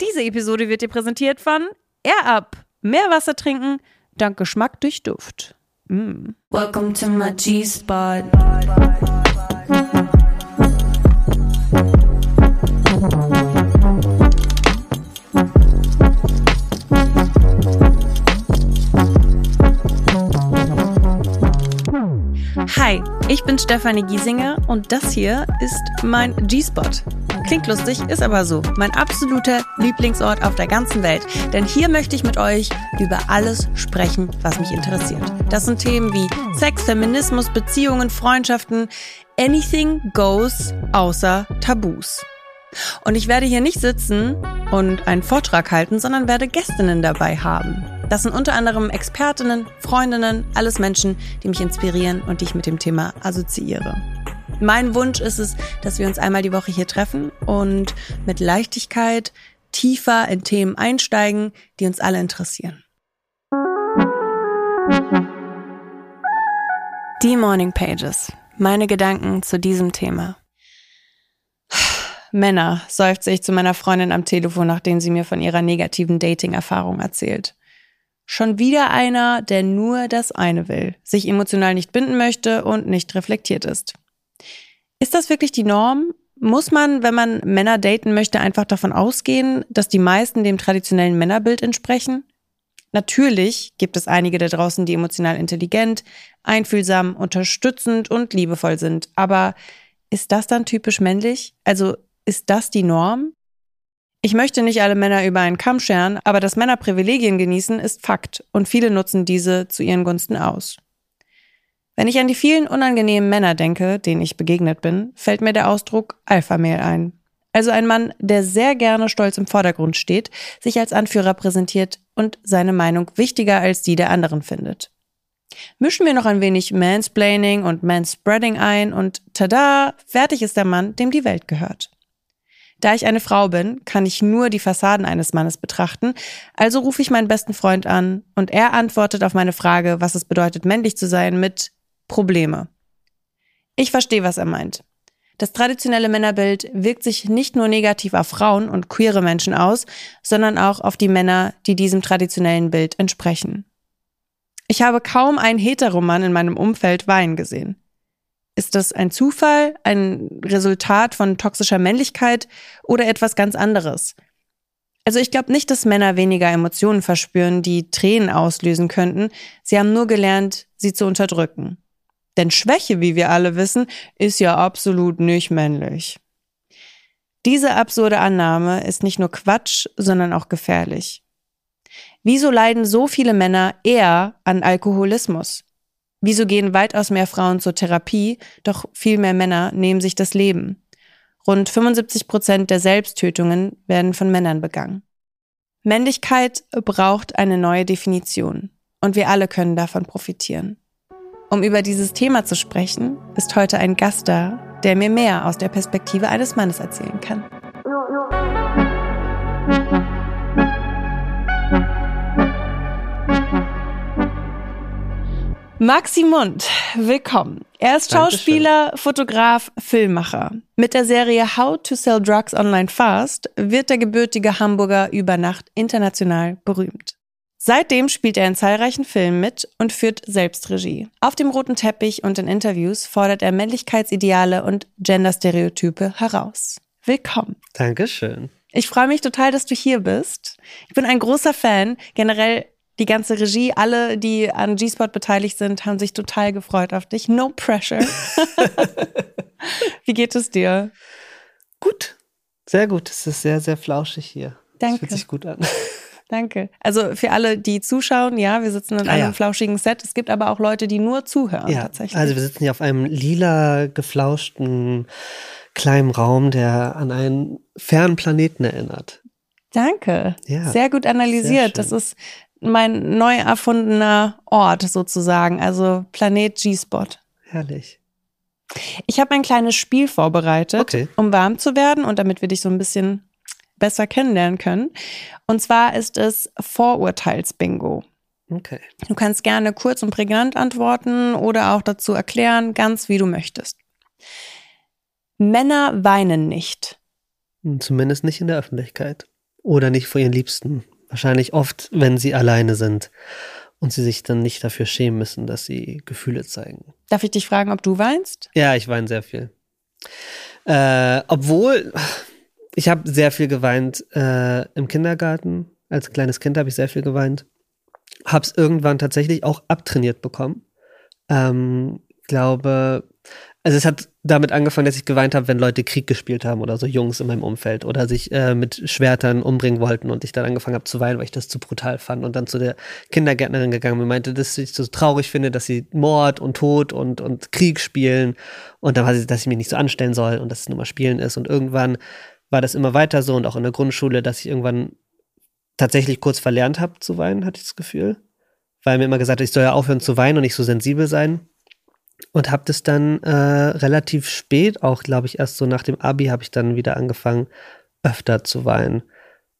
Diese Episode wird dir präsentiert von Air Up. Mehr Wasser trinken, dank Geschmack durch Duft. Mm. Welcome to my G-Spot. Hi, ich bin Stefanie Giesinger und das hier ist mein G-Spot. Klingt lustig, ist aber so. Mein absoluter Lieblingsort auf der ganzen Welt. Denn hier möchte ich mit euch über alles sprechen, was mich interessiert. Das sind Themen wie Sex, Feminismus, Beziehungen, Freundschaften. Anything goes außer Tabus. Und ich werde hier nicht sitzen und einen Vortrag halten, sondern werde Gästinnen dabei haben. Das sind unter anderem Expertinnen, Freundinnen, alles Menschen, die mich inspirieren und die ich mit dem Thema assoziiere. Mein Wunsch ist es, dass wir uns einmal die Woche hier treffen und mit Leichtigkeit tiefer in Themen einsteigen, die uns alle interessieren. Die Morning Pages. Meine Gedanken zu diesem Thema. Männer, seufze ich zu meiner Freundin am Telefon, nachdem sie mir von ihrer negativen Dating-Erfahrung erzählt. Schon wieder einer, der nur das eine will, sich emotional nicht binden möchte und nicht reflektiert ist. Ist das wirklich die Norm? Muss man, wenn man Männer daten möchte, einfach davon ausgehen, dass die meisten dem traditionellen Männerbild entsprechen? Natürlich gibt es einige da draußen, die emotional intelligent, einfühlsam, unterstützend und liebevoll sind. Aber ist das dann typisch männlich? Also ist das die Norm? Ich möchte nicht alle Männer über einen Kamm scheren, aber dass Männer Privilegien genießen, ist Fakt und viele nutzen diese zu ihren Gunsten aus. Wenn ich an die vielen unangenehmen Männer denke, denen ich begegnet bin, fällt mir der Ausdruck Alpha-Mail ein. Also ein Mann, der sehr gerne stolz im Vordergrund steht, sich als Anführer präsentiert und seine Meinung wichtiger als die der anderen findet. Mischen wir noch ein wenig Mansplaining und Manspreading ein und tada, fertig ist der Mann, dem die Welt gehört. Da ich eine Frau bin, kann ich nur die Fassaden eines Mannes betrachten, also rufe ich meinen besten Freund an und er antwortet auf meine Frage, was es bedeutet, männlich zu sein, mit Probleme. Ich verstehe, was er meint. Das traditionelle Männerbild wirkt sich nicht nur negativ auf Frauen und queere Menschen aus, sondern auch auf die Männer, die diesem traditionellen Bild entsprechen. Ich habe kaum einen Heteromann in meinem Umfeld weinen gesehen. Ist das ein Zufall, ein Resultat von toxischer Männlichkeit oder etwas ganz anderes? Also ich glaube nicht, dass Männer weniger Emotionen verspüren, die Tränen auslösen könnten. Sie haben nur gelernt, sie zu unterdrücken. Denn Schwäche, wie wir alle wissen, ist ja absolut nicht männlich. Diese absurde Annahme ist nicht nur Quatsch, sondern auch gefährlich. Wieso leiden so viele Männer eher an Alkoholismus? Wieso gehen weitaus mehr Frauen zur Therapie, doch viel mehr Männer nehmen sich das Leben? Rund 75 Prozent der Selbsttötungen werden von Männern begangen. Männlichkeit braucht eine neue Definition und wir alle können davon profitieren. Um über dieses Thema zu sprechen, ist heute ein Gast da, der mir mehr aus der Perspektive eines Mannes erzählen kann. Maxi Mund, willkommen. Er ist Schauspieler, Dankeschön. Fotograf, Filmmacher. Mit der Serie How to Sell Drugs Online Fast wird der gebürtige Hamburger über Nacht international berühmt. Seitdem spielt er in zahlreichen Filmen mit und führt Selbstregie. Auf dem roten Teppich und in Interviews fordert er Männlichkeitsideale und Genderstereotype heraus. Willkommen. Dankeschön. Ich freue mich total, dass du hier bist. Ich bin ein großer Fan. Generell die ganze Regie, alle, die an G-Spot beteiligt sind, haben sich total gefreut auf dich. No pressure. Wie geht es dir? Gut. Sehr gut. Es ist sehr, sehr flauschig hier. Danke. Das fühlt sich gut an. Danke. Also für alle, die zuschauen, ja, wir sitzen in ah, einem ja. flauschigen Set. Es gibt aber auch Leute, die nur zuhören ja, tatsächlich. Also wir sitzen hier auf einem lila geflauschten kleinen Raum, der an einen fernen Planeten erinnert. Danke. Ja, sehr gut analysiert. Sehr das ist mein neu erfundener Ort sozusagen, also Planet G-Spot. Herrlich. Ich habe ein kleines Spiel vorbereitet, okay. um warm zu werden und damit wir dich so ein bisschen besser kennenlernen können. Und zwar ist es Vorurteils-Bingo. Okay. Du kannst gerne kurz und prägnant antworten oder auch dazu erklären, ganz wie du möchtest. Männer weinen nicht. Hm, zumindest nicht in der Öffentlichkeit. oder nicht vor ihren Liebsten. Wahrscheinlich oft, wenn sie alleine sind und sie sich dann nicht dafür schämen müssen, dass sie Gefühle zeigen. Darf ich dich fragen, ob du weinst? Ja, ich weine sehr viel. Äh, obwohl, ich habe sehr viel geweint äh, im Kindergarten. Als kleines Kind habe ich sehr viel geweint. Hab's irgendwann tatsächlich auch abtrainiert bekommen. Ähm, glaube, also es hat damit angefangen, dass ich geweint habe, wenn Leute Krieg gespielt haben oder so Jungs in meinem Umfeld oder sich äh, mit Schwertern umbringen wollten und ich dann angefangen habe zu weinen, weil ich das zu brutal fand und dann zu der Kindergärtnerin gegangen und meinte, dass ich so traurig finde, dass sie Mord und Tod und, und Krieg spielen und dann war sie, dass ich mich nicht so anstellen soll und dass es nur mal Spielen ist. Und irgendwann war das immer weiter so und auch in der Grundschule, dass ich irgendwann tatsächlich kurz verlernt habe zu weinen, hatte ich das Gefühl, weil mir immer gesagt hat, ich soll ja aufhören zu weinen und nicht so sensibel sein und habe das dann äh, relativ spät, auch glaube ich erst so nach dem Abi, habe ich dann wieder angefangen, öfter zu weinen,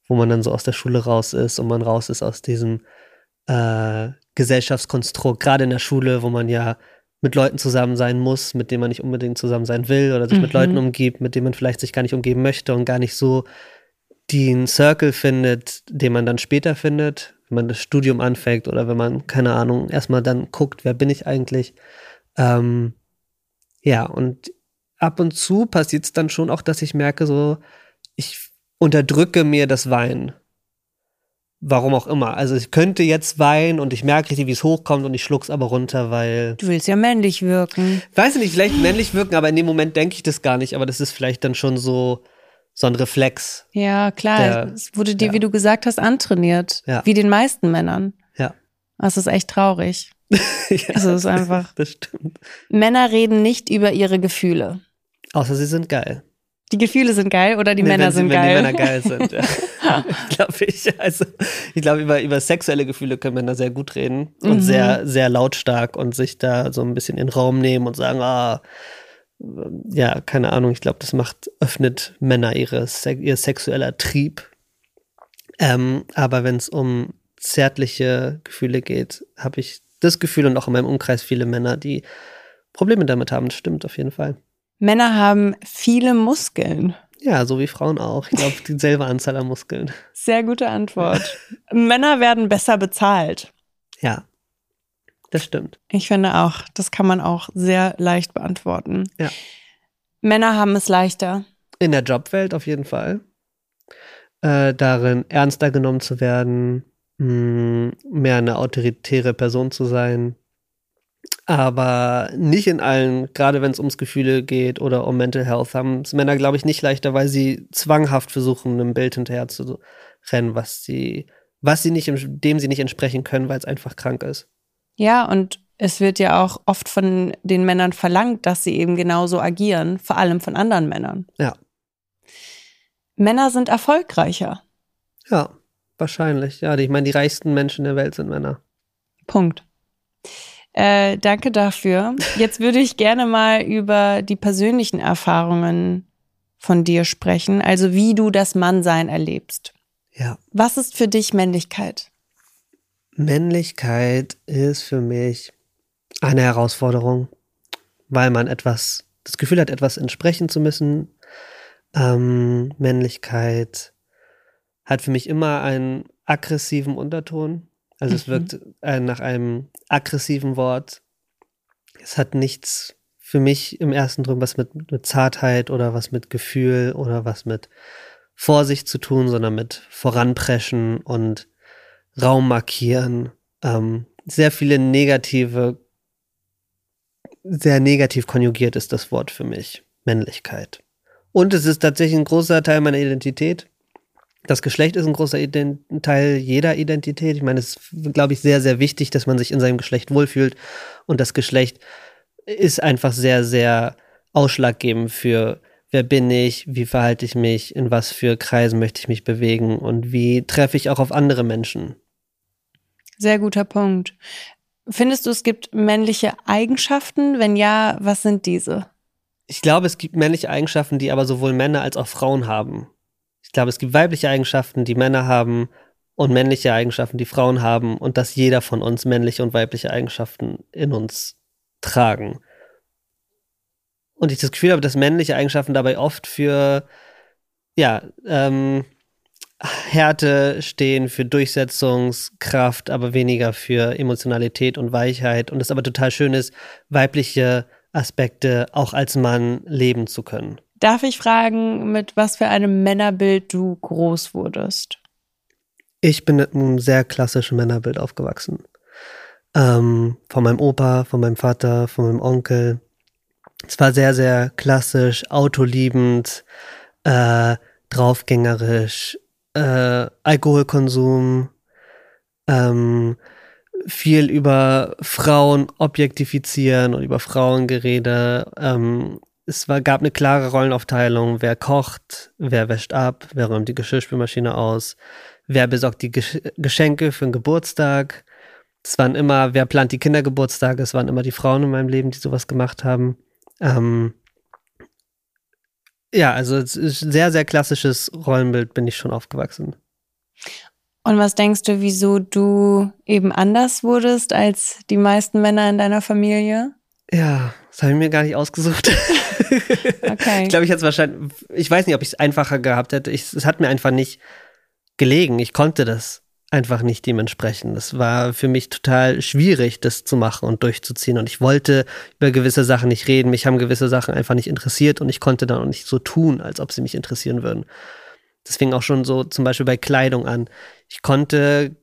wo man dann so aus der Schule raus ist und man raus ist aus diesem äh, Gesellschaftskonstrukt, gerade in der Schule, wo man ja mit Leuten zusammen sein muss, mit denen man nicht unbedingt zusammen sein will oder sich mhm. mit Leuten umgibt, mit denen man vielleicht sich gar nicht umgeben möchte und gar nicht so den Circle findet, den man dann später findet, wenn man das Studium anfängt oder wenn man, keine Ahnung, erstmal dann guckt, wer bin ich eigentlich. Ähm, ja, und ab und zu passiert es dann schon auch, dass ich merke, so, ich unterdrücke mir das Weinen. Warum auch immer. Also ich könnte jetzt weinen und ich merke richtig, wie es hochkommt und ich schluck's aber runter, weil. Du willst ja männlich wirken. Weiß ich nicht, vielleicht männlich wirken, aber in dem Moment denke ich das gar nicht. Aber das ist vielleicht dann schon so, so ein Reflex. Ja, klar. Der, es wurde dir, ja. wie du gesagt hast, antrainiert. Ja. Wie den meisten Männern. Ja. Das ist echt traurig. ja, also es ist einfach. Das stimmt. Männer reden nicht über ihre Gefühle. Außer sie sind geil. Die Gefühle sind geil oder die nee, Männer sie, sind wenn geil? Wenn die Männer geil sind, ja. glaube ich. Also, ich glaube, über, über sexuelle Gefühle können Männer sehr gut reden und mhm. sehr, sehr lautstark und sich da so ein bisschen in den Raum nehmen und sagen, ah, ja, keine Ahnung, ich glaube, das macht, öffnet Männer ihre, ihr sexueller Trieb. Ähm, aber wenn es um zärtliche Gefühle geht, habe ich das Gefühl und auch in meinem Umkreis viele Männer, die Probleme damit haben. Das stimmt auf jeden Fall. Männer haben viele Muskeln. Ja, so wie Frauen auch. Ich glaube, dieselbe Anzahl an Muskeln. Sehr gute Antwort. Männer werden besser bezahlt. Ja, das stimmt. Ich finde auch, das kann man auch sehr leicht beantworten. Ja. Männer haben es leichter. In der Jobwelt auf jeden Fall. Äh, darin ernster genommen zu werden, mh, mehr eine autoritäre Person zu sein. Aber nicht in allen, gerade wenn es ums Gefühle geht oder um Mental Health, haben es Männer, glaube ich, nicht leichter, weil sie zwanghaft versuchen, einem Bild hinterher zu rennen, was sie, was sie nicht, dem sie nicht entsprechen können, weil es einfach krank ist. Ja, und es wird ja auch oft von den Männern verlangt, dass sie eben genauso agieren, vor allem von anderen Männern. Ja. Männer sind erfolgreicher. Ja. Wahrscheinlich, ja. Ich meine, die reichsten Menschen der Welt sind Männer. Punkt. Äh, danke dafür. Jetzt würde ich gerne mal über die persönlichen Erfahrungen von dir sprechen, also wie du das Mannsein erlebst. Ja. Was ist für dich Männlichkeit? Männlichkeit ist für mich eine Herausforderung, weil man etwas, das Gefühl hat, etwas entsprechen zu müssen. Ähm, Männlichkeit hat für mich immer einen aggressiven Unterton. Also mhm. es wirkt äh, nach einem aggressiven Wort. Es hat nichts für mich im ersten drin was mit, mit Zartheit oder was mit Gefühl oder was mit Vorsicht zu tun, sondern mit Voranpreschen und Raum markieren. Ähm, sehr viele negative, sehr negativ konjugiert ist das Wort für mich. Männlichkeit. Und es ist tatsächlich ein großer Teil meiner Identität. Das Geschlecht ist ein großer Ident Teil jeder Identität. Ich meine, es ist, glaube ich, sehr, sehr wichtig, dass man sich in seinem Geschlecht wohlfühlt. Und das Geschlecht ist einfach sehr, sehr ausschlaggebend für, wer bin ich, wie verhalte ich mich, in was für Kreisen möchte ich mich bewegen und wie treffe ich auch auf andere Menschen. Sehr guter Punkt. Findest du, es gibt männliche Eigenschaften? Wenn ja, was sind diese? Ich glaube, es gibt männliche Eigenschaften, die aber sowohl Männer als auch Frauen haben. Ich glaube, es gibt weibliche Eigenschaften, die Männer haben und männliche Eigenschaften, die Frauen haben und dass jeder von uns männliche und weibliche Eigenschaften in uns tragen. Und ich das Gefühl habe, dass männliche Eigenschaften dabei oft für, ja, ähm, Härte stehen, für Durchsetzungskraft, aber weniger für Emotionalität und Weichheit. Und es aber total schön ist, weibliche Aspekte auch als Mann leben zu können. Darf ich fragen, mit was für einem Männerbild du groß wurdest? Ich bin mit einem sehr klassischen Männerbild aufgewachsen. Ähm, von meinem Opa, von meinem Vater, von meinem Onkel. Es war sehr, sehr klassisch, autoliebend, äh, draufgängerisch, äh, Alkoholkonsum, ähm, viel über Frauen objektifizieren und über Frauengerede. Ähm, es war, gab eine klare Rollenaufteilung, wer kocht, wer wäscht ab, wer räumt die Geschirrspülmaschine aus, wer besorgt die Gesch Geschenke für den Geburtstag. Es waren immer, wer plant die Kindergeburtstage, es waren immer die Frauen in meinem Leben, die sowas gemacht haben. Ähm, ja, also es ist ein sehr, sehr klassisches Rollenbild bin ich schon aufgewachsen. Und was denkst du, wieso du eben anders wurdest als die meisten Männer in deiner Familie? Ja, das habe ich mir gar nicht ausgesucht. Okay. ich glaube, ich hätte es wahrscheinlich, ich weiß nicht, ob ich es einfacher gehabt hätte. Ich, es hat mir einfach nicht gelegen. Ich konnte das einfach nicht dementsprechend. Es war für mich total schwierig, das zu machen und durchzuziehen. Und ich wollte über gewisse Sachen nicht reden. Mich haben gewisse Sachen einfach nicht interessiert und ich konnte dann auch nicht so tun, als ob sie mich interessieren würden. Das fing auch schon so zum Beispiel bei Kleidung an. Ich konnte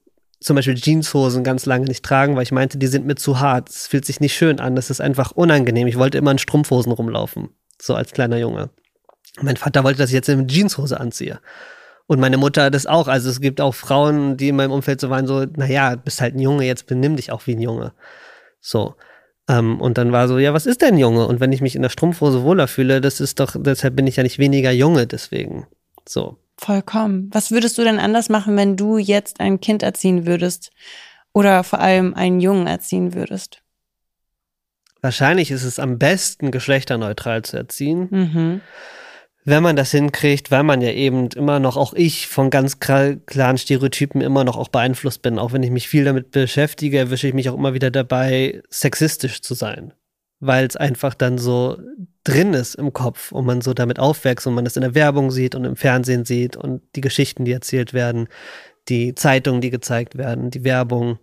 zum Beispiel Jeanshosen ganz lange nicht tragen, weil ich meinte, die sind mir zu hart. Es fühlt sich nicht schön an. Das ist einfach unangenehm. Ich wollte immer in Strumpfhosen rumlaufen. So als kleiner Junge. Mein Vater wollte, dass ich jetzt eine Jeanshose anziehe. Und meine Mutter das auch. Also es gibt auch Frauen, die in meinem Umfeld so waren, so, naja, bist halt ein Junge, jetzt benimm dich auch wie ein Junge. So. Ähm, und dann war so, ja, was ist denn Junge? Und wenn ich mich in der Strumpfhose wohler fühle, das ist doch, deshalb bin ich ja nicht weniger Junge deswegen. So. Vollkommen. Was würdest du denn anders machen, wenn du jetzt ein Kind erziehen würdest? Oder vor allem einen Jungen erziehen würdest? Wahrscheinlich ist es am besten, geschlechterneutral zu erziehen. Mhm wenn man das hinkriegt, weil man ja eben immer noch, auch ich, von ganz klaren Stereotypen immer noch auch beeinflusst bin. Auch wenn ich mich viel damit beschäftige, erwische ich mich auch immer wieder dabei, sexistisch zu sein. Weil es einfach dann so drin ist im Kopf und man so damit aufwächst und man es in der Werbung sieht und im Fernsehen sieht und die Geschichten, die erzählt werden, die Zeitungen, die gezeigt werden, die Werbung.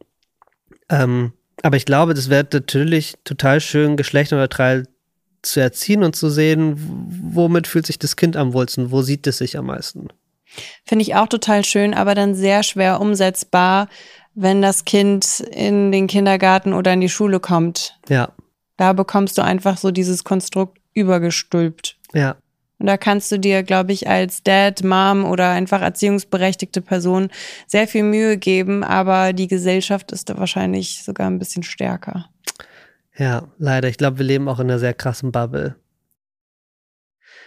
Ähm, aber ich glaube, das wird natürlich total schön geschlechterneutral zu erziehen und zu sehen, womit fühlt sich das Kind am wohlsten, wo sieht es sich am meisten. Finde ich auch total schön, aber dann sehr schwer umsetzbar, wenn das Kind in den Kindergarten oder in die Schule kommt. Ja. Da bekommst du einfach so dieses Konstrukt übergestülpt. Ja. Und da kannst du dir, glaube ich, als Dad, Mom oder einfach erziehungsberechtigte Person sehr viel Mühe geben, aber die Gesellschaft ist da wahrscheinlich sogar ein bisschen stärker. Ja, leider. Ich glaube, wir leben auch in einer sehr krassen Bubble.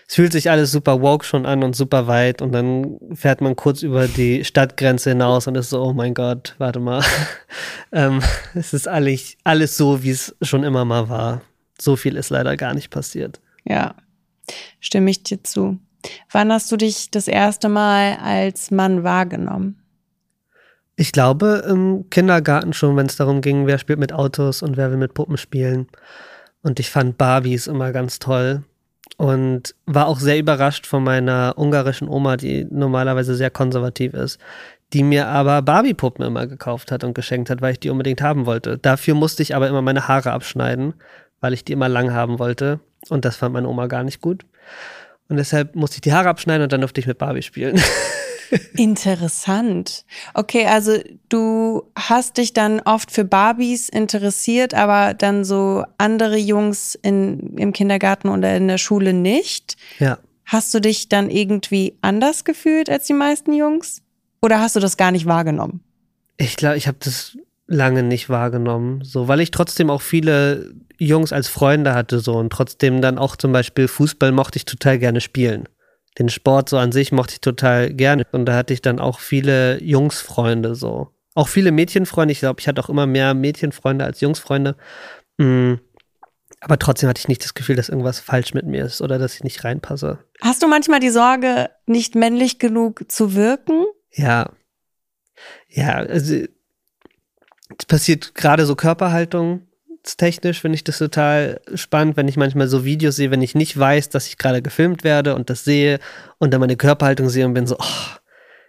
Es fühlt sich alles super woke schon an und super weit und dann fährt man kurz über die Stadtgrenze hinaus und ist so, oh mein Gott, warte mal. ähm, es ist alles, alles so, wie es schon immer mal war. So viel ist leider gar nicht passiert. Ja, stimme ich dir zu. Wann hast du dich das erste Mal als Mann wahrgenommen? Ich glaube im Kindergarten schon, wenn es darum ging, wer spielt mit Autos und wer will mit Puppen spielen. Und ich fand Barbies immer ganz toll und war auch sehr überrascht von meiner ungarischen Oma, die normalerweise sehr konservativ ist, die mir aber Barbie-Puppen immer gekauft hat und geschenkt hat, weil ich die unbedingt haben wollte. Dafür musste ich aber immer meine Haare abschneiden, weil ich die immer lang haben wollte. Und das fand meine Oma gar nicht gut. Und deshalb musste ich die Haare abschneiden und dann durfte ich mit Barbie spielen. Interessant. Okay, also du hast dich dann oft für Barbies interessiert, aber dann so andere Jungs in, im Kindergarten oder in der Schule nicht. Ja. Hast du dich dann irgendwie anders gefühlt als die meisten Jungs? Oder hast du das gar nicht wahrgenommen? Ich glaube, ich habe das lange nicht wahrgenommen, so weil ich trotzdem auch viele Jungs als Freunde hatte so und trotzdem dann auch zum Beispiel Fußball mochte ich total gerne spielen den Sport so an sich mochte ich total gerne. Und da hatte ich dann auch viele Jungsfreunde so. Auch viele Mädchenfreunde. Ich glaube, ich hatte auch immer mehr Mädchenfreunde als Jungsfreunde. Mhm. Aber trotzdem hatte ich nicht das Gefühl, dass irgendwas falsch mit mir ist oder dass ich nicht reinpasse. Hast du manchmal die Sorge, nicht männlich genug zu wirken? Ja. Ja, also es passiert gerade so Körperhaltung technisch finde ich das total spannend, wenn ich manchmal so Videos sehe, wenn ich nicht weiß, dass ich gerade gefilmt werde und das sehe und dann meine Körperhaltung sehe und bin so, oh,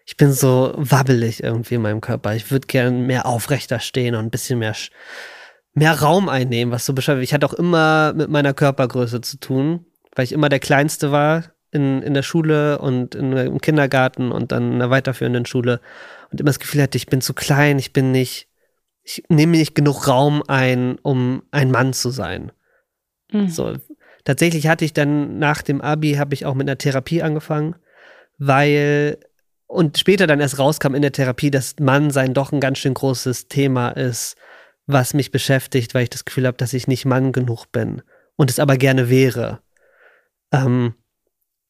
ich bin so wabbelig irgendwie in meinem Körper. Ich würde gern mehr aufrechter stehen und ein bisschen mehr, mehr Raum einnehmen, was so bescheuert. Ich hatte auch immer mit meiner Körpergröße zu tun, weil ich immer der Kleinste war in, in der Schule und in, im Kindergarten und dann in der weiterführenden Schule und immer das Gefühl hatte, ich bin zu klein, ich bin nicht, ich nehme nicht genug Raum ein, um ein Mann zu sein. Mhm. So. Tatsächlich hatte ich dann nach dem Abi, habe ich auch mit einer Therapie angefangen, weil und später dann erst rauskam in der Therapie, dass Mann sein doch ein ganz schön großes Thema ist, was mich beschäftigt, weil ich das Gefühl habe, dass ich nicht Mann genug bin und es aber gerne wäre. Ähm,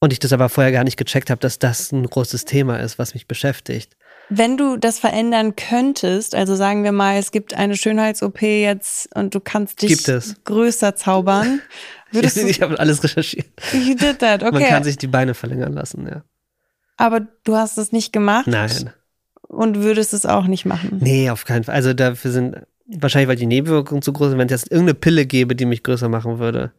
und ich das aber vorher gar nicht gecheckt habe, dass das ein großes Thema ist, was mich beschäftigt. Wenn du das verändern könntest, also sagen wir mal, es gibt eine Schönheits-OP jetzt und du kannst dich größer zaubern. Würdest ich, ich habe alles recherchiert. You did that, okay. Man kann sich die Beine verlängern lassen, ja. Aber du hast es nicht gemacht? Nein. Und würdest es auch nicht machen? Nee, auf keinen Fall. Also dafür sind, wahrscheinlich weil die Nebenwirkungen zu groß sind, wenn es jetzt irgendeine Pille gäbe, die mich größer machen würde.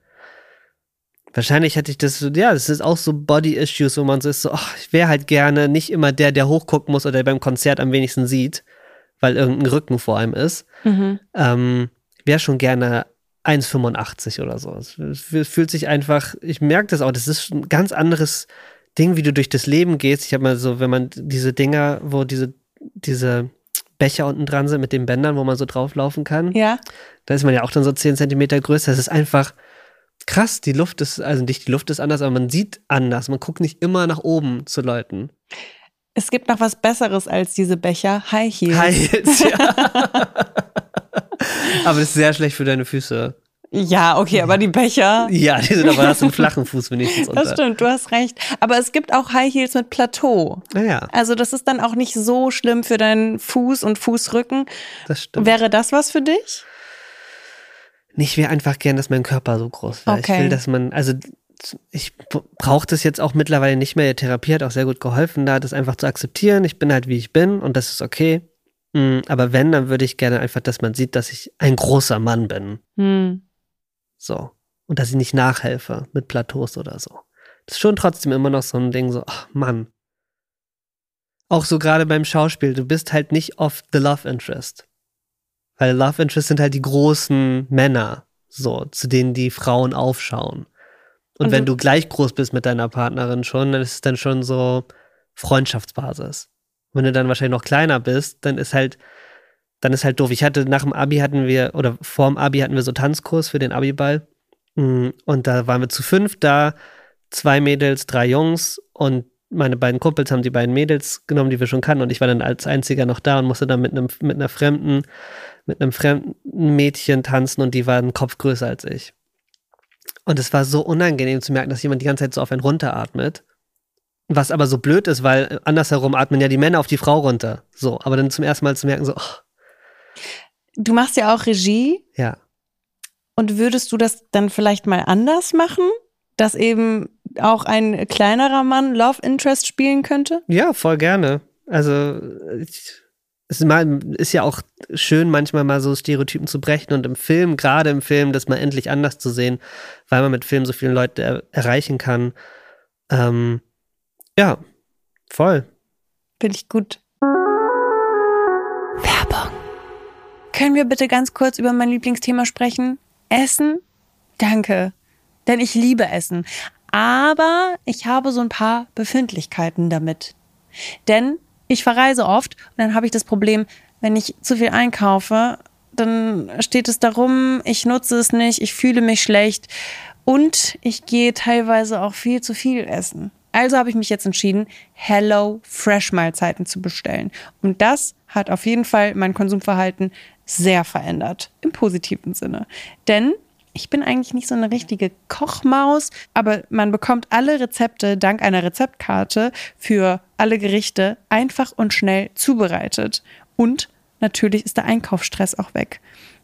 Wahrscheinlich hätte ich das so, ja, das ist auch so Body-Issues, wo man so ist, so, oh, ich wäre halt gerne nicht immer der, der hochgucken muss oder der beim Konzert am wenigsten sieht, weil irgendein Rücken vor einem ist. Mhm. Ähm, wäre schon gerne 1,85 oder so. Es fühlt sich einfach, ich merke das auch, das ist ein ganz anderes Ding, wie du durch das Leben gehst. Ich habe mal so, wenn man diese Dinger, wo diese, diese Becher unten dran sind mit den Bändern, wo man so drauflaufen kann. Ja. Da ist man ja auch dann so 10 Zentimeter größer. Das ist einfach, krass, die Luft ist, also nicht die Luft ist anders, aber man sieht anders. Man guckt nicht immer nach oben zu Leuten. Es gibt noch was Besseres als diese Becher, High Heels. High Heels, ja. aber das ist sehr schlecht für deine Füße. Ja, okay, aber die Becher. Ja, die sind aber hast einen flachen Fuß wenigstens unter. Das stimmt, du hast recht. Aber es gibt auch High Heels mit Plateau. Ah, also das ist dann auch nicht so schlimm für deinen Fuß und Fußrücken. Das stimmt. Wäre das was für dich? Ich will einfach gern, dass mein Körper so groß wäre. Okay. Ich will, dass man, also ich brauche das jetzt auch mittlerweile nicht mehr. Die Therapie hat auch sehr gut geholfen, da das einfach zu akzeptieren. Ich bin halt wie ich bin und das ist okay. Mm, aber wenn, dann würde ich gerne einfach, dass man sieht, dass ich ein großer Mann bin. Hm. So. Und dass ich nicht nachhelfe mit Plateaus oder so. Das ist schon trotzdem immer noch so ein Ding, so, ach Mann. Auch so gerade beim Schauspiel, du bist halt nicht oft the love interest. Weil Love Interest sind halt die großen Männer, so, zu denen die Frauen aufschauen. Und, Und wenn du gleich groß bist mit deiner Partnerin schon, dann ist es dann schon so Freundschaftsbasis. Wenn du dann wahrscheinlich noch kleiner bist, dann ist halt, dann ist halt doof. Ich hatte nach dem Abi hatten wir, oder vorm Abi hatten wir so Tanzkurs für den Abiball. Mm, und da waren wir zu fünf da, zwei Mädels, drei Jungs und meine beiden Kumpels haben die beiden Mädels genommen, die wir schon kannten, und ich war dann als einziger noch da und musste dann mit einem, mit einer fremden mit einem fremden Mädchen tanzen und die war einen Kopf größer als ich. Und es war so unangenehm zu merken, dass jemand die ganze Zeit so auf einen runteratmet. Was aber so blöd ist, weil andersherum atmen ja die Männer auf die Frau runter. So, aber dann zum ersten Mal zu merken, so. Oh. Du machst ja auch Regie. Ja. Und würdest du das dann vielleicht mal anders machen? Dass eben auch ein kleinerer Mann Love Interest spielen könnte? Ja, voll gerne. Also, ich, es ist ja auch schön, manchmal mal so Stereotypen zu brechen und im Film, gerade im Film, das mal endlich anders zu sehen, weil man mit Film so viele Leute er erreichen kann. Ähm, ja, voll. Finde ich gut. Werbung. Können wir bitte ganz kurz über mein Lieblingsthema sprechen? Essen? Danke. Denn ich liebe Essen. Aber ich habe so ein paar Befindlichkeiten damit. Denn ich verreise oft und dann habe ich das Problem, wenn ich zu viel einkaufe, dann steht es darum, ich nutze es nicht, ich fühle mich schlecht und ich gehe teilweise auch viel zu viel essen. Also habe ich mich jetzt entschieden, Hello Fresh Mahlzeiten zu bestellen. Und das hat auf jeden Fall mein Konsumverhalten sehr verändert, im positiven Sinne. Denn ich bin eigentlich nicht so eine richtige Kochmaus, aber man bekommt alle Rezepte dank einer Rezeptkarte für alle Gerichte einfach und schnell zubereitet. Und natürlich ist der Einkaufsstress auch weg.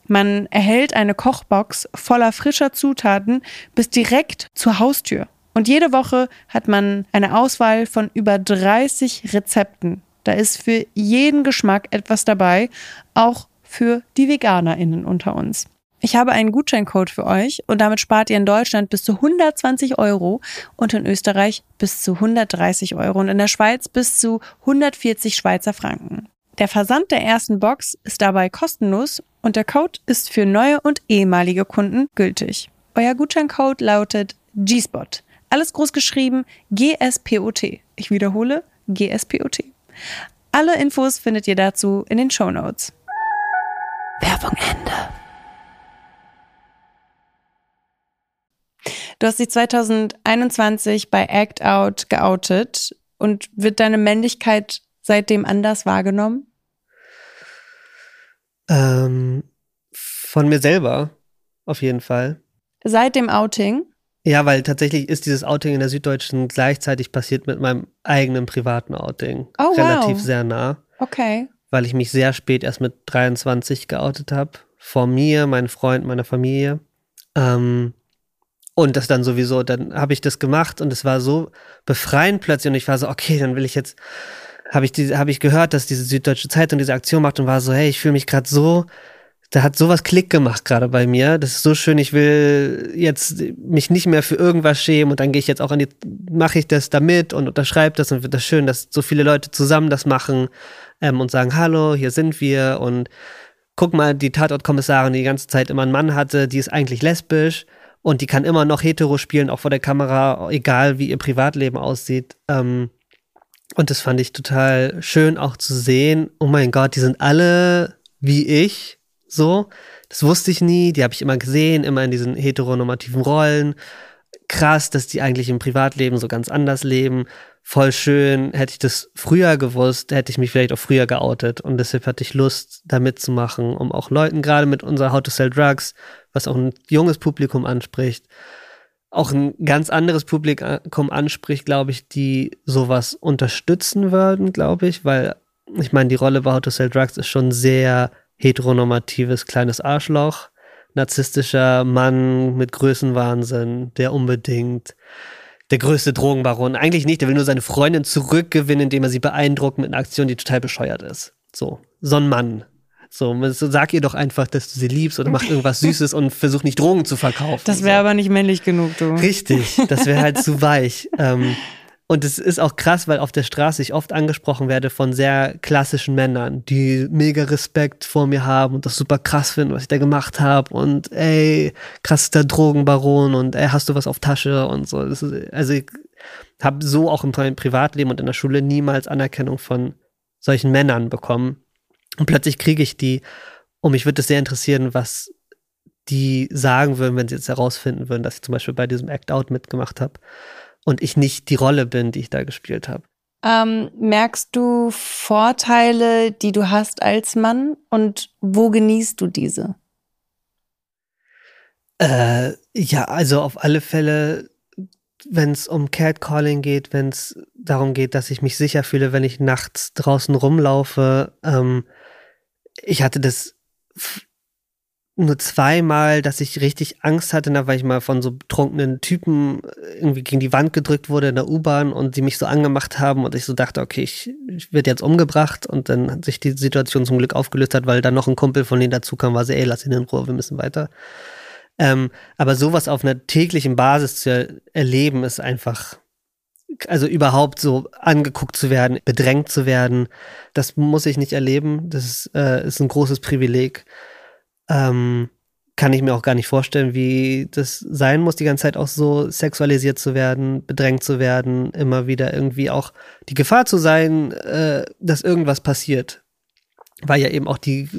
Man erhält eine Kochbox voller frischer Zutaten bis direkt zur Haustür. Und jede Woche hat man eine Auswahl von über 30 Rezepten. Da ist für jeden Geschmack etwas dabei, auch für die Veganerinnen unter uns. Ich habe einen Gutscheincode für euch und damit spart ihr in Deutschland bis zu 120 Euro und in Österreich bis zu 130 Euro und in der Schweiz bis zu 140 Schweizer Franken. Der Versand der ersten Box ist dabei kostenlos und der Code ist für neue und ehemalige Kunden gültig. Euer Gutscheincode lautet GSPOT. Alles groß geschrieben GSPOT. Ich wiederhole GSPOT. Alle Infos findet ihr dazu in den Show Notes. Werbung Ende. Du hast dich 2021 bei Act Out geoutet und wird deine Männlichkeit seitdem anders wahrgenommen? Ähm, von mir selber, auf jeden Fall. Seit dem Outing? Ja, weil tatsächlich ist dieses Outing in der Süddeutschen gleichzeitig passiert mit meinem eigenen privaten Outing. Oh, wow. Relativ sehr nah, Okay. weil ich mich sehr spät erst mit 23 geoutet habe. Vor mir, meinen Freund, meiner Familie. Ähm, und das dann sowieso, dann habe ich das gemacht und es war so befreiend plötzlich und ich war so, okay, dann will ich jetzt, habe ich, habe ich gehört, dass diese Süddeutsche Zeitung diese Aktion macht und war so, hey, ich fühle mich gerade so, da hat sowas Klick gemacht gerade bei mir. Das ist so schön, ich will jetzt mich nicht mehr für irgendwas schämen und dann gehe ich jetzt auch an die, mache ich das damit und unterschreibe das und wird das schön, dass so viele Leute zusammen das machen ähm, und sagen, hallo, hier sind wir und guck mal, die Tatortkommissarin, die die ganze Zeit immer einen Mann hatte, die ist eigentlich lesbisch und die kann immer noch hetero spielen, auch vor der Kamera, egal wie ihr Privatleben aussieht. Ähm, und das fand ich total schön auch zu sehen. Oh mein Gott, die sind alle wie ich, so. Das wusste ich nie, die habe ich immer gesehen, immer in diesen heteronormativen Rollen. Krass, dass die eigentlich im Privatleben so ganz anders leben. Voll schön. Hätte ich das früher gewusst, hätte ich mich vielleicht auch früher geoutet. Und deshalb hatte ich Lust, da mitzumachen, um auch Leuten, gerade mit unserer How to Sell Drugs, was auch ein junges Publikum anspricht, auch ein ganz anderes Publikum anspricht, glaube ich, die sowas unterstützen würden, glaube ich, weil ich meine, die Rolle bei How to Sell Drugs ist schon sehr heteronormatives kleines Arschloch, narzisstischer Mann mit Größenwahnsinn, der unbedingt der größte Drogenbaron. Eigentlich nicht, der will nur seine Freundin zurückgewinnen, indem er sie beeindruckt mit einer Aktion, die total bescheuert ist. So, so ein Mann. So, sag ihr doch einfach, dass du sie liebst oder mach irgendwas Süßes und versuch nicht Drogen zu verkaufen. Das wäre so. aber nicht männlich genug, du. Richtig, das wäre halt zu weich. Ähm, und es ist auch krass, weil auf der Straße ich oft angesprochen werde von sehr klassischen Männern, die mega Respekt vor mir haben und das super krass finden, was ich da gemacht habe. Und ey, krass ist der Drogenbaron und ey, hast du was auf Tasche und so. Ist, also ich habe so auch in meinem Privatleben und in der Schule niemals Anerkennung von solchen Männern bekommen. Und plötzlich kriege ich die. Und mich würde es sehr interessieren, was die sagen würden, wenn sie jetzt herausfinden würden, dass ich zum Beispiel bei diesem Act Out mitgemacht habe und ich nicht die Rolle bin, die ich da gespielt habe. Ähm, merkst du Vorteile, die du hast als Mann und wo genießt du diese? Äh, ja, also auf alle Fälle, wenn es um Catcalling geht, wenn es darum geht, dass ich mich sicher fühle, wenn ich nachts draußen rumlaufe. Ähm, ich hatte das nur zweimal, dass ich richtig Angst hatte, da weil ich mal von so betrunkenen Typen irgendwie gegen die Wand gedrückt wurde in der U-Bahn und die mich so angemacht haben und ich so dachte, okay, ich, ich werde jetzt umgebracht und dann hat sich die Situation zum Glück aufgelöst hat, weil dann noch ein Kumpel von denen dazu kam, war so, ey, lass ihn in Ruhe, wir müssen weiter. Ähm, aber sowas auf einer täglichen Basis zu er erleben, ist einfach, also überhaupt so angeguckt zu werden, bedrängt zu werden, das muss ich nicht erleben. Das ist, äh, ist ein großes Privileg. Ähm, kann ich mir auch gar nicht vorstellen, wie das sein muss, die ganze Zeit auch so sexualisiert zu werden, bedrängt zu werden, immer wieder irgendwie auch die Gefahr zu sein, äh, dass irgendwas passiert. Weil ja eben auch die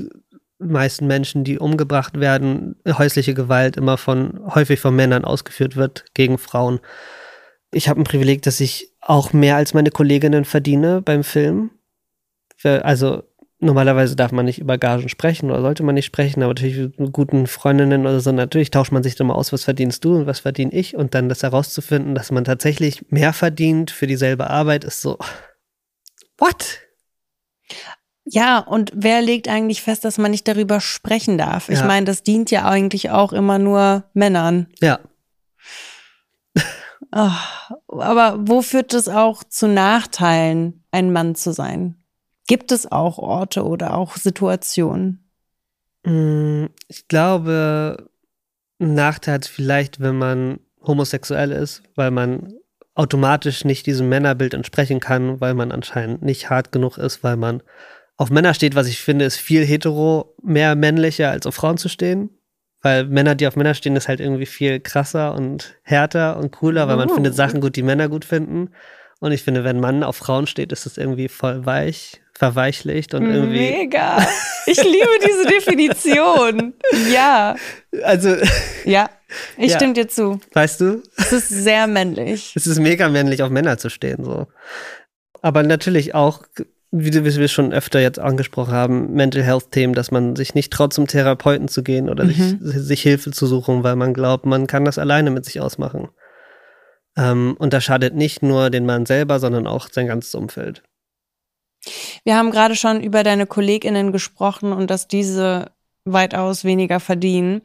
meisten Menschen, die umgebracht werden, häusliche Gewalt immer von, häufig von Männern ausgeführt wird gegen Frauen. Ich habe ein Privileg, dass ich auch mehr als meine Kolleginnen verdiene beim Film. Also normalerweise darf man nicht über Gagen sprechen oder sollte man nicht sprechen, aber natürlich mit guten Freundinnen oder so, natürlich tauscht man sich dann mal aus, was verdienst du und was verdiene ich und dann das herauszufinden, dass man tatsächlich mehr verdient für dieselbe Arbeit, ist so, what? Ja, und wer legt eigentlich fest, dass man nicht darüber sprechen darf? Ich Ja. meine, das dient ja eigentlich auch immer nur Männern. Ja, aber wo führt es auch zu Nachteilen, ein Mann zu sein? Gibt es auch Orte oder auch Situationen? Mm, Ich glaube, ein Nachteil hat vielleicht, wenn man homosexuell ist, weil man automatisch nicht diesem Männerbild entsprechen kann, weil man anscheinend nicht hart genug ist, weil man auf Männer steht, was ich finde, ist viel hetero, mehr männlicher als auf Frauen zu stehen. Weil Männer, die auf Männer stehen, ist halt irgendwie viel krasser und härter und cooler, weil man Oh. findet Sachen gut, die Männer gut finden. Und ich finde, wenn Mann auf Frauen steht, ist es irgendwie voll weich, verweichlicht und irgendwie. Mega. Ich liebe diese Definition. Ja. Also, Ja. Ich Ja. stimme dir zu. weißt du, Es ist sehr männlich. es ist mega männlich, auf Männer zu stehen, so. Aber natürlich auch, wie wie wir schon öfter jetzt angesprochen haben, Mental Health Themen, dass man sich nicht traut, zum Therapeuten zu gehen oder sich, sich Hilfe zu suchen, weil man glaubt, man kann das alleine mit sich ausmachen. Ähm, und das schadet nicht nur den Mann selber, sondern auch sein ganzes Umfeld. Wir haben gerade schon über deine KollegInnen gesprochen und dass diese weitaus weniger verdienen.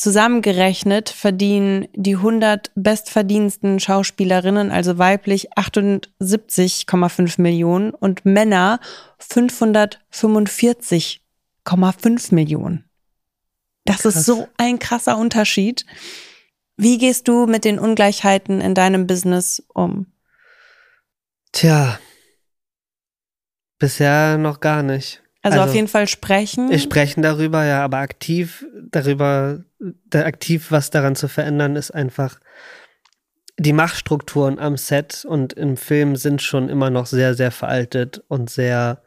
Zusammengerechnet verdienen die 100 bestverdiensten Schauspielerinnen, also weiblich, 78,5 Millionen und Männer 545,5 Millionen. Das Krass. ist so ein krasser Unterschied. Wie gehst du mit den Ungleichheiten in deinem Business um? Tja, bisher noch gar nicht. Also, Also, auf jeden Fall sprechen. Wir sprechen darüber, ja, aber aktiv darüber, da aktiv was daran zu verändern, ist einfach, die Machtstrukturen am Set und im Film sind schon immer noch sehr, sehr veraltet und sehr,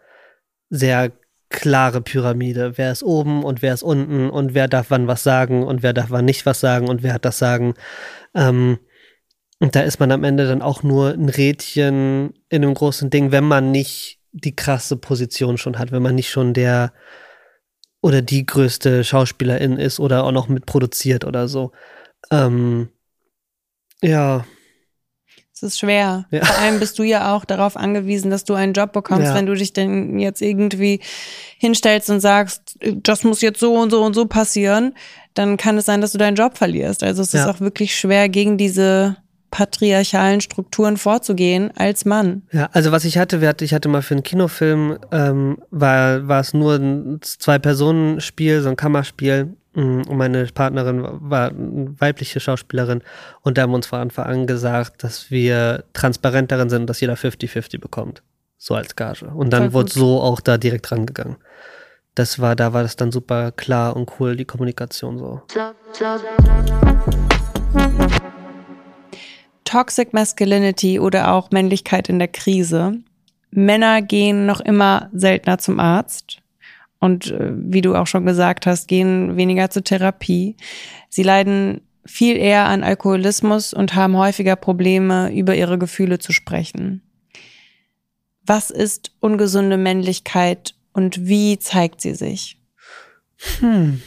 sehr klare Pyramide. Wer ist oben und wer ist unten und wer darf wann was sagen und wer darf wann nicht was sagen und wer hat das Sagen. Ähm, und da ist man am Ende dann auch nur ein Rädchen in einem großen Ding, wenn man nicht die krasse Position schon hat, wenn man nicht schon der oder die größte Schauspielerin ist oder auch noch mitproduziert oder so. Ähm, ja, Es ist schwer. Ja. Vor allem bist du ja auch darauf angewiesen, dass du einen Job bekommst. Ja. Wenn du dich denn jetzt irgendwie hinstellst und sagst, das muss jetzt so und so und so passieren, dann kann es sein, dass du deinen Job verlierst. Also es Ja. ist auch wirklich schwer, gegen diese patriarchalen Strukturen vorzugehen als Mann. Ja, also was ich hatte, ich hatte mal für einen Kinofilm, ähm, war, war es nur ein Zwei-Personen-Spiel, so ein Kammerspiel. mm, Und meine Partnerin war eine weibliche Schauspielerin. Und da haben wir uns von Anfang an gesagt, dass wir transparent darin sind, dass jeder 50-50 bekommt. So als Gage. Und dann Voll wurde gut. so auch da direkt rangegangen. Das war, da war das dann super klar und cool, die Kommunikation so. Toxic Masculinity oder auch Männlichkeit in der Krise. Männer gehen noch immer seltener zum Arzt und äh, wie du auch schon gesagt hast, gehen weniger zur Therapie. Sie leiden viel eher an Alkoholismus und haben häufiger Probleme, über ihre Gefühle zu sprechen. Was ist ungesunde Männlichkeit und wie zeigt sie sich? Hm.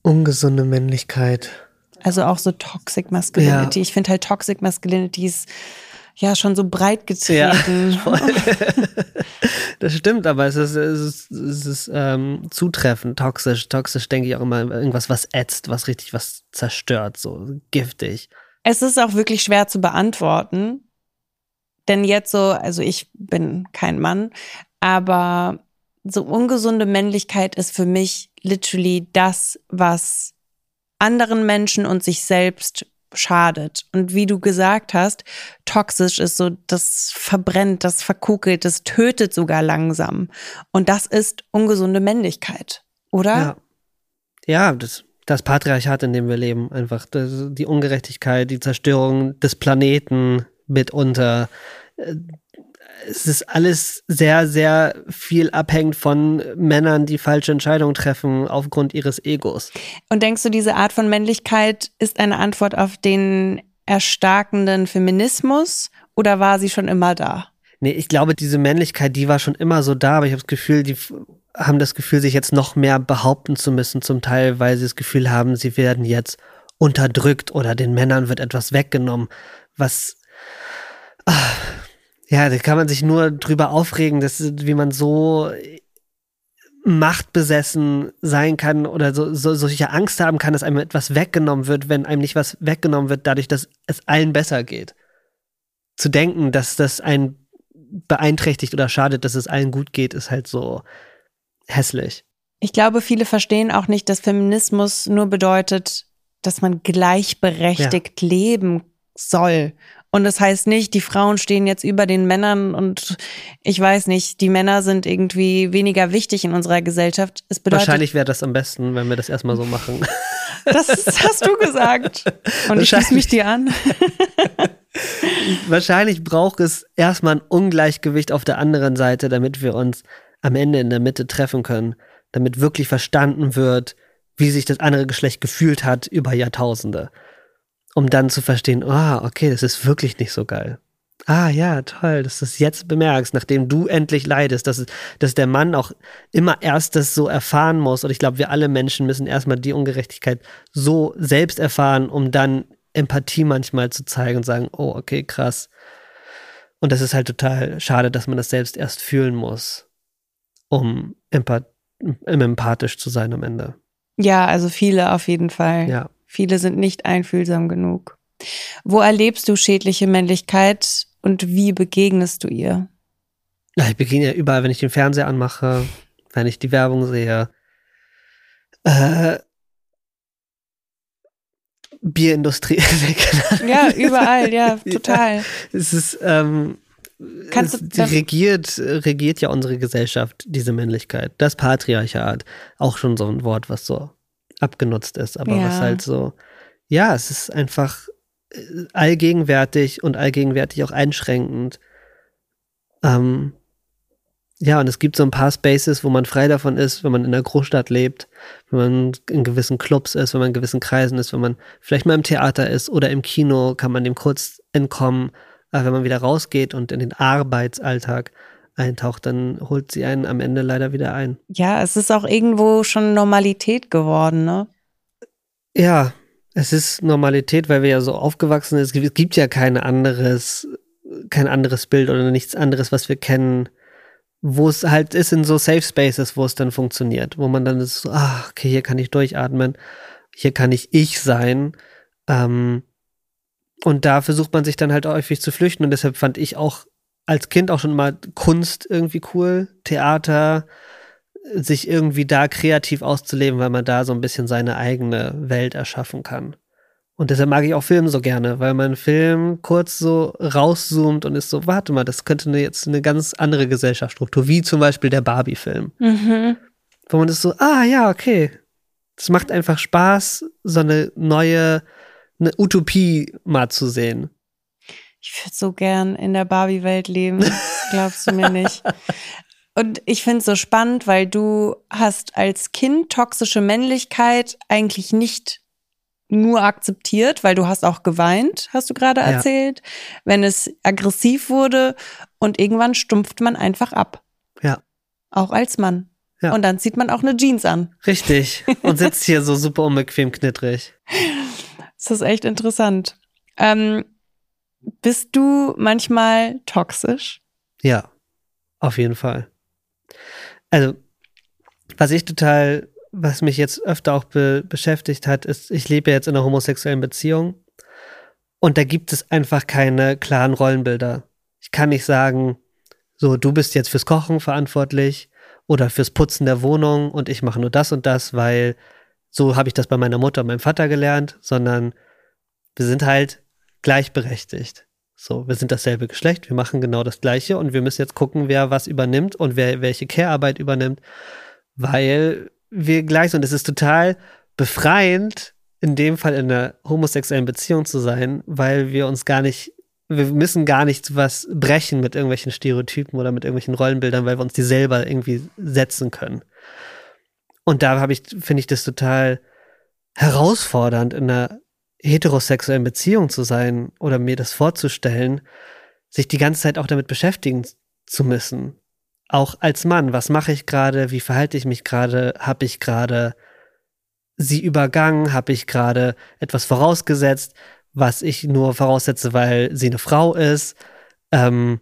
Ungesunde Männlichkeit. Also auch so Toxic Masculinity. Ich finde halt Toxic Masculinity ist ja schon so breit getreten. Das stimmt, aber es ist, es ist, es ist ähm, zutreffend, toxisch. Toxisch denke ich auch immer irgendwas, was ätzt, was richtig was zerstört, so giftig. Es ist auch wirklich schwer zu beantworten. Denn jetzt so, also ich bin kein Mann, aber so ungesunde Männlichkeit ist für mich literally das, was anderen Menschen und sich selbst schadet. Und wie du gesagt hast, toxisch ist so, das verbrennt, das verkukelt, das tötet sogar langsam. Und das ist ungesunde Männlichkeit, oder? Ja, ja das, das Patriarchat, in dem wir leben, einfach das, die Ungerechtigkeit, die Zerstörung des Planeten mitunter. Es ist alles sehr, sehr viel abhängig von Männern, die falsche Entscheidungen treffen aufgrund ihres Egos. Und denkst du, diese Art von Männlichkeit ist eine Antwort auf den erstarkenden Feminismus oder war sie schon immer da? Nee, ich glaube, diese Männlichkeit, die war schon immer so da, aber ich habe das Gefühl, die haben das Gefühl, sich jetzt noch mehr behaupten zu müssen, zum Teil, weil sie das Gefühl haben, sie werden jetzt unterdrückt oder den Männern wird etwas weggenommen, was ah, ja, da kann man sich nur drüber aufregen, dass, wie man so machtbesessen sein kann oder so, so solche Angst haben kann, dass einem etwas weggenommen wird, wenn einem nicht was weggenommen wird, dadurch, dass es allen besser geht. Zu denken, dass das einen beeinträchtigt oder schadet, dass es allen gut geht, ist halt so hässlich. Ich glaube, viele verstehen auch nicht, dass Feminismus nur bedeutet, dass man gleichberechtigt leben soll. Und das heißt nicht, die Frauen stehen jetzt über den Männern und ich weiß nicht, die Männer sind irgendwie weniger wichtig in unserer Gesellschaft. Es bedeutet, Wahrscheinlich wäre das am besten, wenn wir das erstmal so machen. das hast du gesagt. Und ich schließe mich dir an. Wahrscheinlich braucht es erstmal ein Ungleichgewicht auf der anderen Seite, damit wir uns am Ende in der Mitte treffen können, damit wirklich verstanden wird, wie sich das andere Geschlecht gefühlt hat über Jahrtausende um dann zu verstehen, ah, oh, okay, das ist wirklich nicht so geil. Ah ja, toll, dass du es jetzt bemerkst, nachdem du endlich leidest, dass, dass der Mann auch immer erst das so erfahren muss. Und ich glaube, wir alle Menschen müssen erstmal die Ungerechtigkeit so selbst erfahren, um dann Empathie manchmal zu zeigen und sagen, oh, okay, krass. Und das ist halt total schade, dass man das selbst erst fühlen muss, um empath empathisch zu sein am Ende. Ja, also viele auf jeden Fall. Ja. Viele sind nicht einfühlsam genug. Wo erlebst du schädliche Männlichkeit und wie begegnest du ihr? Ich begegne ja überall, wenn ich den Fernseher anmache, wenn ich die Werbung sehe. Äh, Bierindustrie. ja, überall, ja, total. Ja, es ist, ähm, Kannst es, die regiert, regiert ja unsere Gesellschaft, diese Männlichkeit. Das Patriarchat, auch schon so ein Wort, was so abgenutzt ist, aber ja. was halt so, ja, es ist einfach äh, allgegenwärtig und allgegenwärtig auch einschränkend. Ähm, ja, und es gibt so ein paar Spaces, wo man frei davon ist, wenn man in der Großstadt lebt, wenn man in gewissen Clubs ist, wenn man in gewissen Kreisen ist, wenn man vielleicht mal im Theater ist oder im Kino, kann man dem kurz entkommen. Aber wenn man wieder rausgeht und in den Arbeitsalltag eintaucht, dann holt sie einen am Ende leider wieder ein. Ja, es ist auch irgendwo schon Normalität geworden, ne? Ja, es ist Normalität, weil wir ja so aufgewachsen sind. Es gibt ja kein anderes, kein anderes Bild oder nichts anderes, was wir kennen, wo es halt ist in so Safe Spaces, wo es dann funktioniert, wo man dann ist so, ah, okay, hier kann ich durchatmen, hier kann ich ich sein. Ähm, und da versucht man sich dann halt häufig zu flüchten und deshalb fand ich auch als Kind auch schon mal Kunst irgendwie cool, Theater, sich irgendwie da kreativ auszuleben, weil man da so ein bisschen seine eigene Welt erschaffen kann. Und deshalb mag ich auch Film so gerne, weil man Film kurz so rauszoomt und ist so, warte mal, das könnte eine, jetzt eine ganz andere Gesellschaftsstruktur, wie zum Beispiel der Barbie-Film. Mhm. Wo man ist so, ah ja, okay. Es macht einfach Spaß, so eine neue, eine Utopie mal zu sehen. Ich würde so gern in der Barbie-Welt leben. Glaubst du mir nicht? Und ich finde es so spannend, weil du hast als Kind toxische Männlichkeit eigentlich nicht nur akzeptiert, weil du hast auch geweint, hast du gerade erzählt, ja. wenn es aggressiv wurde und irgendwann stumpft man einfach ab. Ja. Auch als Mann. Ja. Und dann zieht man auch eine Jeans an. Richtig. Und sitzt hier so super unbequem knittrig. Das ist echt interessant. Ähm, bist du manchmal toxisch? Ja, auf jeden Fall. Also, was ich total, was mich jetzt öfter auch be beschäftigt hat, ist, ich lebe jetzt in einer homosexuellen Beziehung und da gibt es einfach keine klaren Rollenbilder. Ich kann nicht sagen, so, du bist jetzt fürs Kochen verantwortlich oder fürs Putzen der Wohnung und ich mache nur das und das, weil so habe ich das bei meiner Mutter und meinem Vater gelernt, sondern wir sind halt gleichberechtigt. So, wir sind dasselbe Geschlecht, wir machen genau das Gleiche und wir müssen jetzt gucken, wer was übernimmt und wer welche Care-Arbeit übernimmt, weil wir gleich sind. Es ist total befreiend, in dem Fall in einer homosexuellen Beziehung zu sein, weil wir uns gar nicht, wir müssen gar nichts was brechen mit irgendwelchen Stereotypen oder mit irgendwelchen Rollenbildern, weil wir uns die selber irgendwie setzen können. Und da habe ich, finde ich das total herausfordernd in einer heterosexuellen Beziehung zu sein oder mir das vorzustellen, sich die ganze Zeit auch damit beschäftigen zu müssen. Auch als Mann, was mache ich gerade, wie verhalte ich mich gerade, habe ich gerade sie übergangen, habe ich gerade etwas vorausgesetzt, was ich nur voraussetze, weil sie eine Frau ist. Ähm,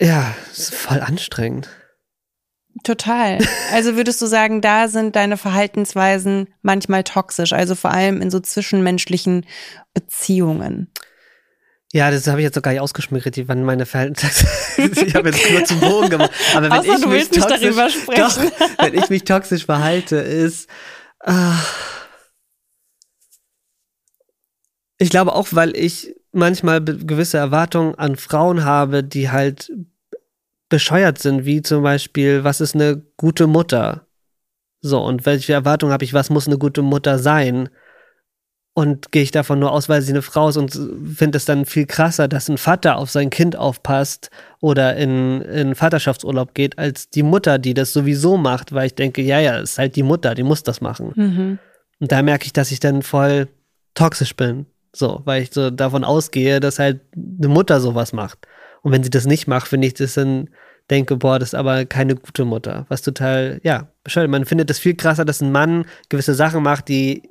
ja, ist voll anstrengend. Total. Also würdest du sagen, da sind deine Verhaltensweisen manchmal toxisch, also vor allem in so zwischenmenschlichen Beziehungen? Ja, das habe ich jetzt noch gar nicht ausgeschmückt, wann meine Verhaltens. ich habe jetzt nur zum Bogen gemacht. Aber wenn Außer ich du mich willst nicht toxisch, darüber sprechen. Doch, wenn ich mich toxisch verhalte, ist. ah. ich glaube auch, weil ich manchmal gewisse Erwartungen an Frauen habe, die halt bescheuert sind, wie zum Beispiel, was ist eine gute Mutter? So, und welche Erwartungen habe ich, was muss eine gute Mutter sein? Und gehe ich davon nur aus, weil sie eine Frau ist und finde es dann viel krasser, dass ein Vater auf sein Kind aufpasst oder in, in Vaterschaftsurlaub geht, als die Mutter, die das sowieso macht, weil ich denke, ja, ja, ist halt die Mutter, die muss das machen. Mhm. Und da merke ich, dass ich dann voll toxisch bin. So, weil ich so davon ausgehe, dass halt eine Mutter sowas macht. Und wenn sie das nicht macht, finde ich das dann, denke, boah, das ist aber keine gute Mutter. Was total, ja, bescheuert. Man findet es viel krasser, dass ein Mann gewisse Sachen macht, die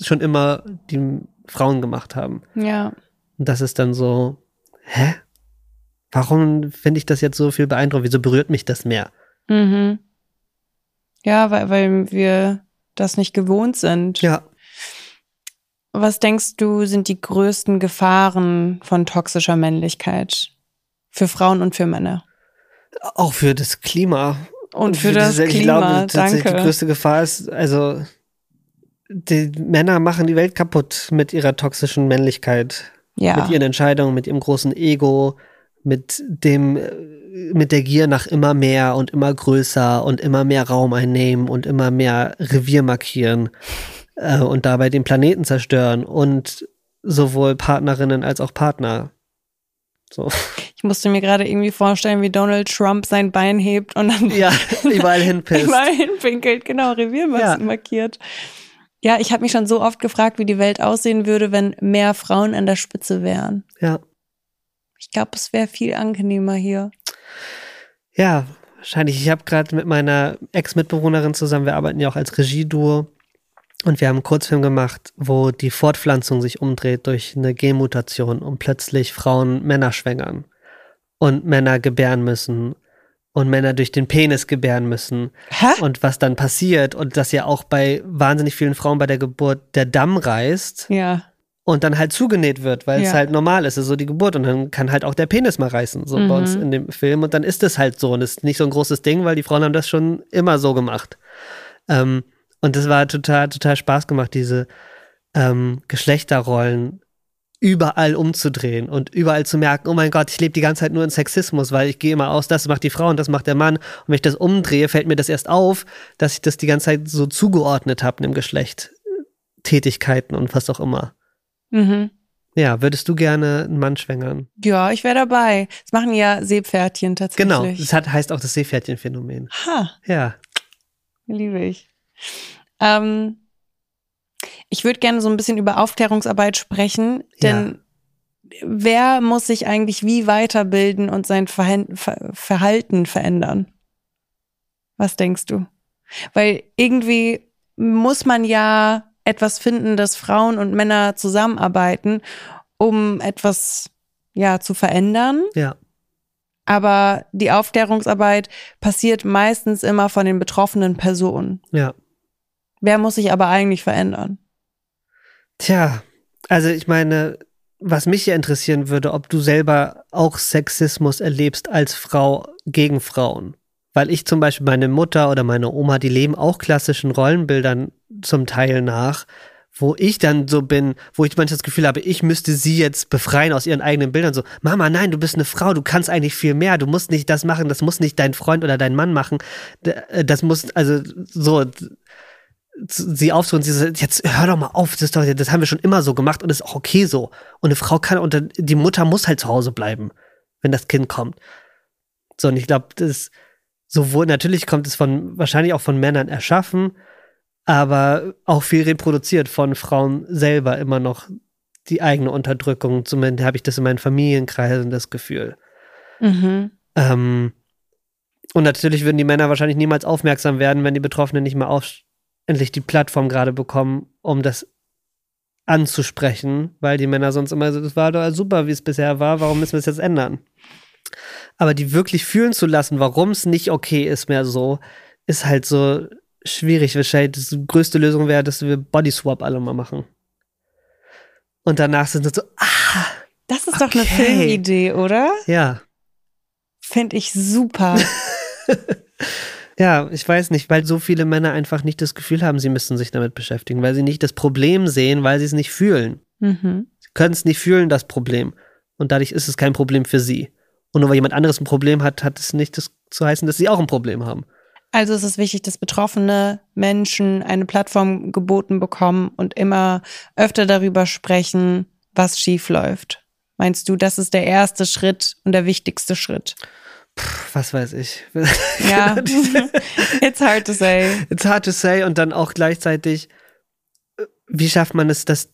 schon immer die Frauen gemacht haben. Ja. Und das ist dann so, hä? Warum finde ich das jetzt so viel beeindruckend? Wieso berührt mich das mehr? Mhm. Ja, weil, weil wir das nicht gewohnt sind. Ja. Was denkst du, sind die größten Gefahren von toxischer Männlichkeit für Frauen und für Männer? Auch für das Klima. Und für Wie das gesagt, Klima, Ich glaube, tatsächlich danke. die größte Gefahr ist, also die Männer machen die Welt kaputt mit ihrer toxischen Männlichkeit, Ja. mit ihren Entscheidungen, mit ihrem großen Ego, mit dem, mit der Gier nach immer mehr und immer größer und immer mehr Raum einnehmen und immer mehr Revier markieren äh, und dabei den Planeten zerstören und sowohl Partnerinnen als auch Partner. So. Ich musste mir gerade irgendwie vorstellen, wie Donald Trump sein Bein hebt und dann Ja, überall hinpisst. überall hinpinkelt, genau, Revier Ja. markiert. Ja, ich habe mich schon so oft gefragt, wie die Welt aussehen würde, wenn mehr Frauen an der Spitze wären. Ja. Ich glaube, es wäre viel angenehmer hier. Ja, wahrscheinlich. Ich habe gerade mit meiner Ex-Mitbewohnerin zusammen, wir arbeiten ja auch als Regieduo und wir haben einen Kurzfilm gemacht, wo die Fortpflanzung sich umdreht durch eine Genmutation und plötzlich Frauen Männer schwängern und Männer gebären müssen und Männer durch den Penis gebären müssen Hä? und was dann passiert und dass ja auch bei wahnsinnig vielen Frauen bei der Geburt der Damm reißt Ja. und dann halt zugenäht wird, weil es Ja. halt normal ist, es ist so die Geburt und dann kann halt auch der Penis mal reißen, so bei uns Mhm. in dem Film und dann ist es halt so und es ist nicht so ein großes Ding, weil die Frauen haben das schon immer so gemacht. Ähm, und das war total, total Spaß gemacht, diese ähm, Geschlechterrollen überall umzudrehen und überall zu merken, oh mein Gott, ich lebe die ganze Zeit nur in Sexismus, weil ich gehe immer aus, das macht die Frau und das macht der Mann. Und wenn ich das umdrehe, fällt mir das erst auf, dass ich das die ganze Zeit so zugeordnet habe einem Geschlecht. Tätigkeiten und was auch immer. Mhm. Ja, würdest du gerne einen Mann schwängern? Ja, ich wäre dabei. Das machen ja Seepferdchen tatsächlich. Genau, das hat, heißt auch das Seepferdchen-Phänomen. Ha, Ja, liebe ich. Ähm, ich würde gerne so ein bisschen über Aufklärungsarbeit sprechen, denn wer muss sich eigentlich wie weiterbilden und sein Verhalten verändern? Was denkst du? Weil irgendwie muss man ja etwas finden, dass Frauen und Männer zusammenarbeiten, um etwas ja zu verändern. ja, Aber die Aufklärungsarbeit passiert meistens immer von den betroffenen Personen. ja. Wer muss sich aber eigentlich verändern? Tja, also ich meine, was mich ja interessieren würde, ob du selber auch Sexismus erlebst als Frau gegen Frauen. Weil ich zum Beispiel meine Mutter oder meine Oma, die leben auch klassischen Rollenbildern zum Teil nach, wo ich dann so bin, wo ich manchmal das Gefühl habe, ich müsste sie jetzt befreien aus ihren eigenen Bildern. So, Mama, nein, du bist eine Frau, du kannst eigentlich viel mehr, du musst nicht das machen, das muss nicht dein Freund oder dein Mann machen. Äh, Das muss, also so, sie aufzuholen, sie sagt, jetzt hör doch mal auf, das, doch, das haben wir schon immer so gemacht und ist auch okay so. Und eine Frau kann, und die Mutter muss halt zu Hause bleiben, wenn das Kind kommt. So, und ich glaube, das ist sowohl, natürlich kommt es von, wahrscheinlich auch von Männern erschaffen, aber auch viel reproduziert von Frauen selber immer noch die eigene Unterdrückung. Zumindest habe ich das in meinen Familienkreisen das Gefühl. Mhm. Ähm, und natürlich würden die Männer wahrscheinlich niemals aufmerksam werden, wenn die Betroffenen nicht mal auf, endlich die Plattform gerade bekommen, um das anzusprechen, weil die Männer sonst immer so, das war doch super, wie es bisher war, warum müssen wir es jetzt ändern? Aber die wirklich fühlen zu lassen, warum es nicht okay ist mehr so, ist halt so schwierig. Wahrscheinlich die größte Lösung wäre, dass wir Bodyswap alle mal machen. Und danach sind sie so, ah, Das ist doch eine Okay. Filmidee, oder? Ja. Finde ich super. Ja, ich weiß nicht, weil so viele Männer einfach nicht das Gefühl haben, sie müssten sich damit beschäftigen, weil sie nicht das Problem sehen, weil sie es nicht fühlen. mhm. Sie können es nicht fühlen, das Problem. Und dadurch ist es kein Problem für sie. Und nur weil jemand anderes ein Problem hat, hat es nicht das zu heißen, dass sie auch ein Problem haben. Also es ist wichtig, dass betroffene Menschen eine Plattform geboten bekommen und immer öfter darüber sprechen, was schief läuft. Meinst du, das ist der erste Schritt und der wichtigste Schritt? Was weiß ich. Ja, it's hard to say. It's hard to say und dann auch gleichzeitig, äh, wie schafft man es, dass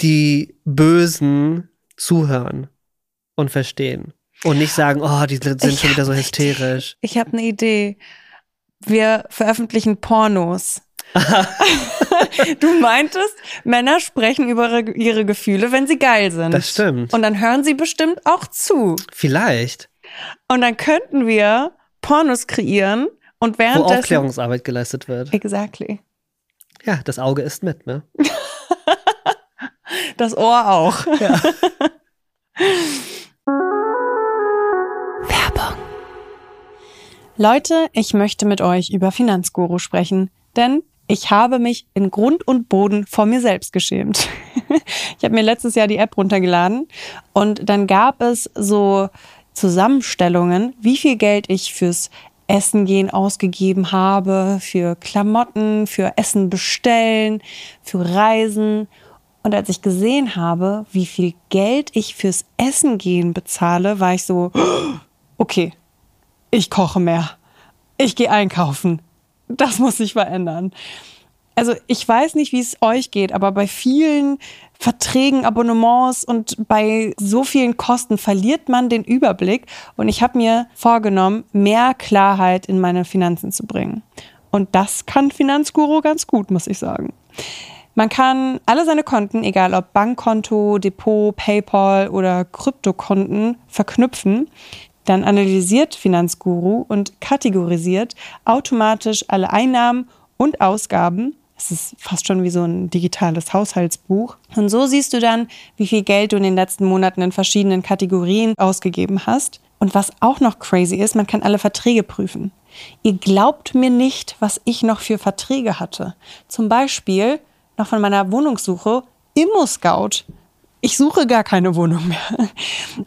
die Bösen zuhören und verstehen und nicht sagen, oh, die sind Ich schon wieder so hysterisch. Ich habe eine Idee. Wir veröffentlichen Pornos. du meintest, Männer sprechen über ihre Gefühle, wenn sie geil sind. Das stimmt. Und dann hören sie bestimmt auch zu. Vielleicht, Und dann könnten wir Pornos kreieren und wo währenddessen. Aufklärungsarbeit geleistet wird. Exactly. Ja, das Auge ist mit, ne? Das Ohr auch. Werbung. Leute, ich möchte mit euch über Finanzguru sprechen, denn ich habe mich in Grund und Boden vor mir selbst geschämt. ich habe mir letztes Jahr die App runtergeladen und dann gab es so Zusammenstellungen, wie viel Geld ich fürs Essen gehen ausgegeben habe, für Klamotten, für Essen bestellen, für Reisen. Und als ich gesehen habe, wie viel Geld ich fürs Essen gehen bezahle, war ich so, okay, ich koche mehr. Ich gehe einkaufen. Das muss sich verändern. Also ich weiß nicht, wie es euch geht, aber bei vielen Verträgen, Abonnements und bei so vielen Kosten verliert man den Überblick. Und ich habe mir vorgenommen, mehr Klarheit in meine Finanzen zu bringen. Und das kann Finanzguru ganz gut, muss ich sagen. Man kann alle seine Konten, egal ob Bankkonto, Depot, PayPal oder Kryptokonten, verknüpfen. Dann analysiert Finanzguru und kategorisiert automatisch alle Einnahmen und Ausgaben. Es ist fast schon wie so ein digitales Haushaltsbuch. Und so siehst du dann, wie viel Geld du in den letzten Monaten in verschiedenen Kategorien ausgegeben hast. Und was auch noch crazy ist, man kann alle Verträge prüfen. Ihr glaubt mir nicht, was ich noch für Verträge hatte. Zum Beispiel noch von meiner Wohnungssuche Immo-Scout. Ich suche gar keine Wohnung mehr.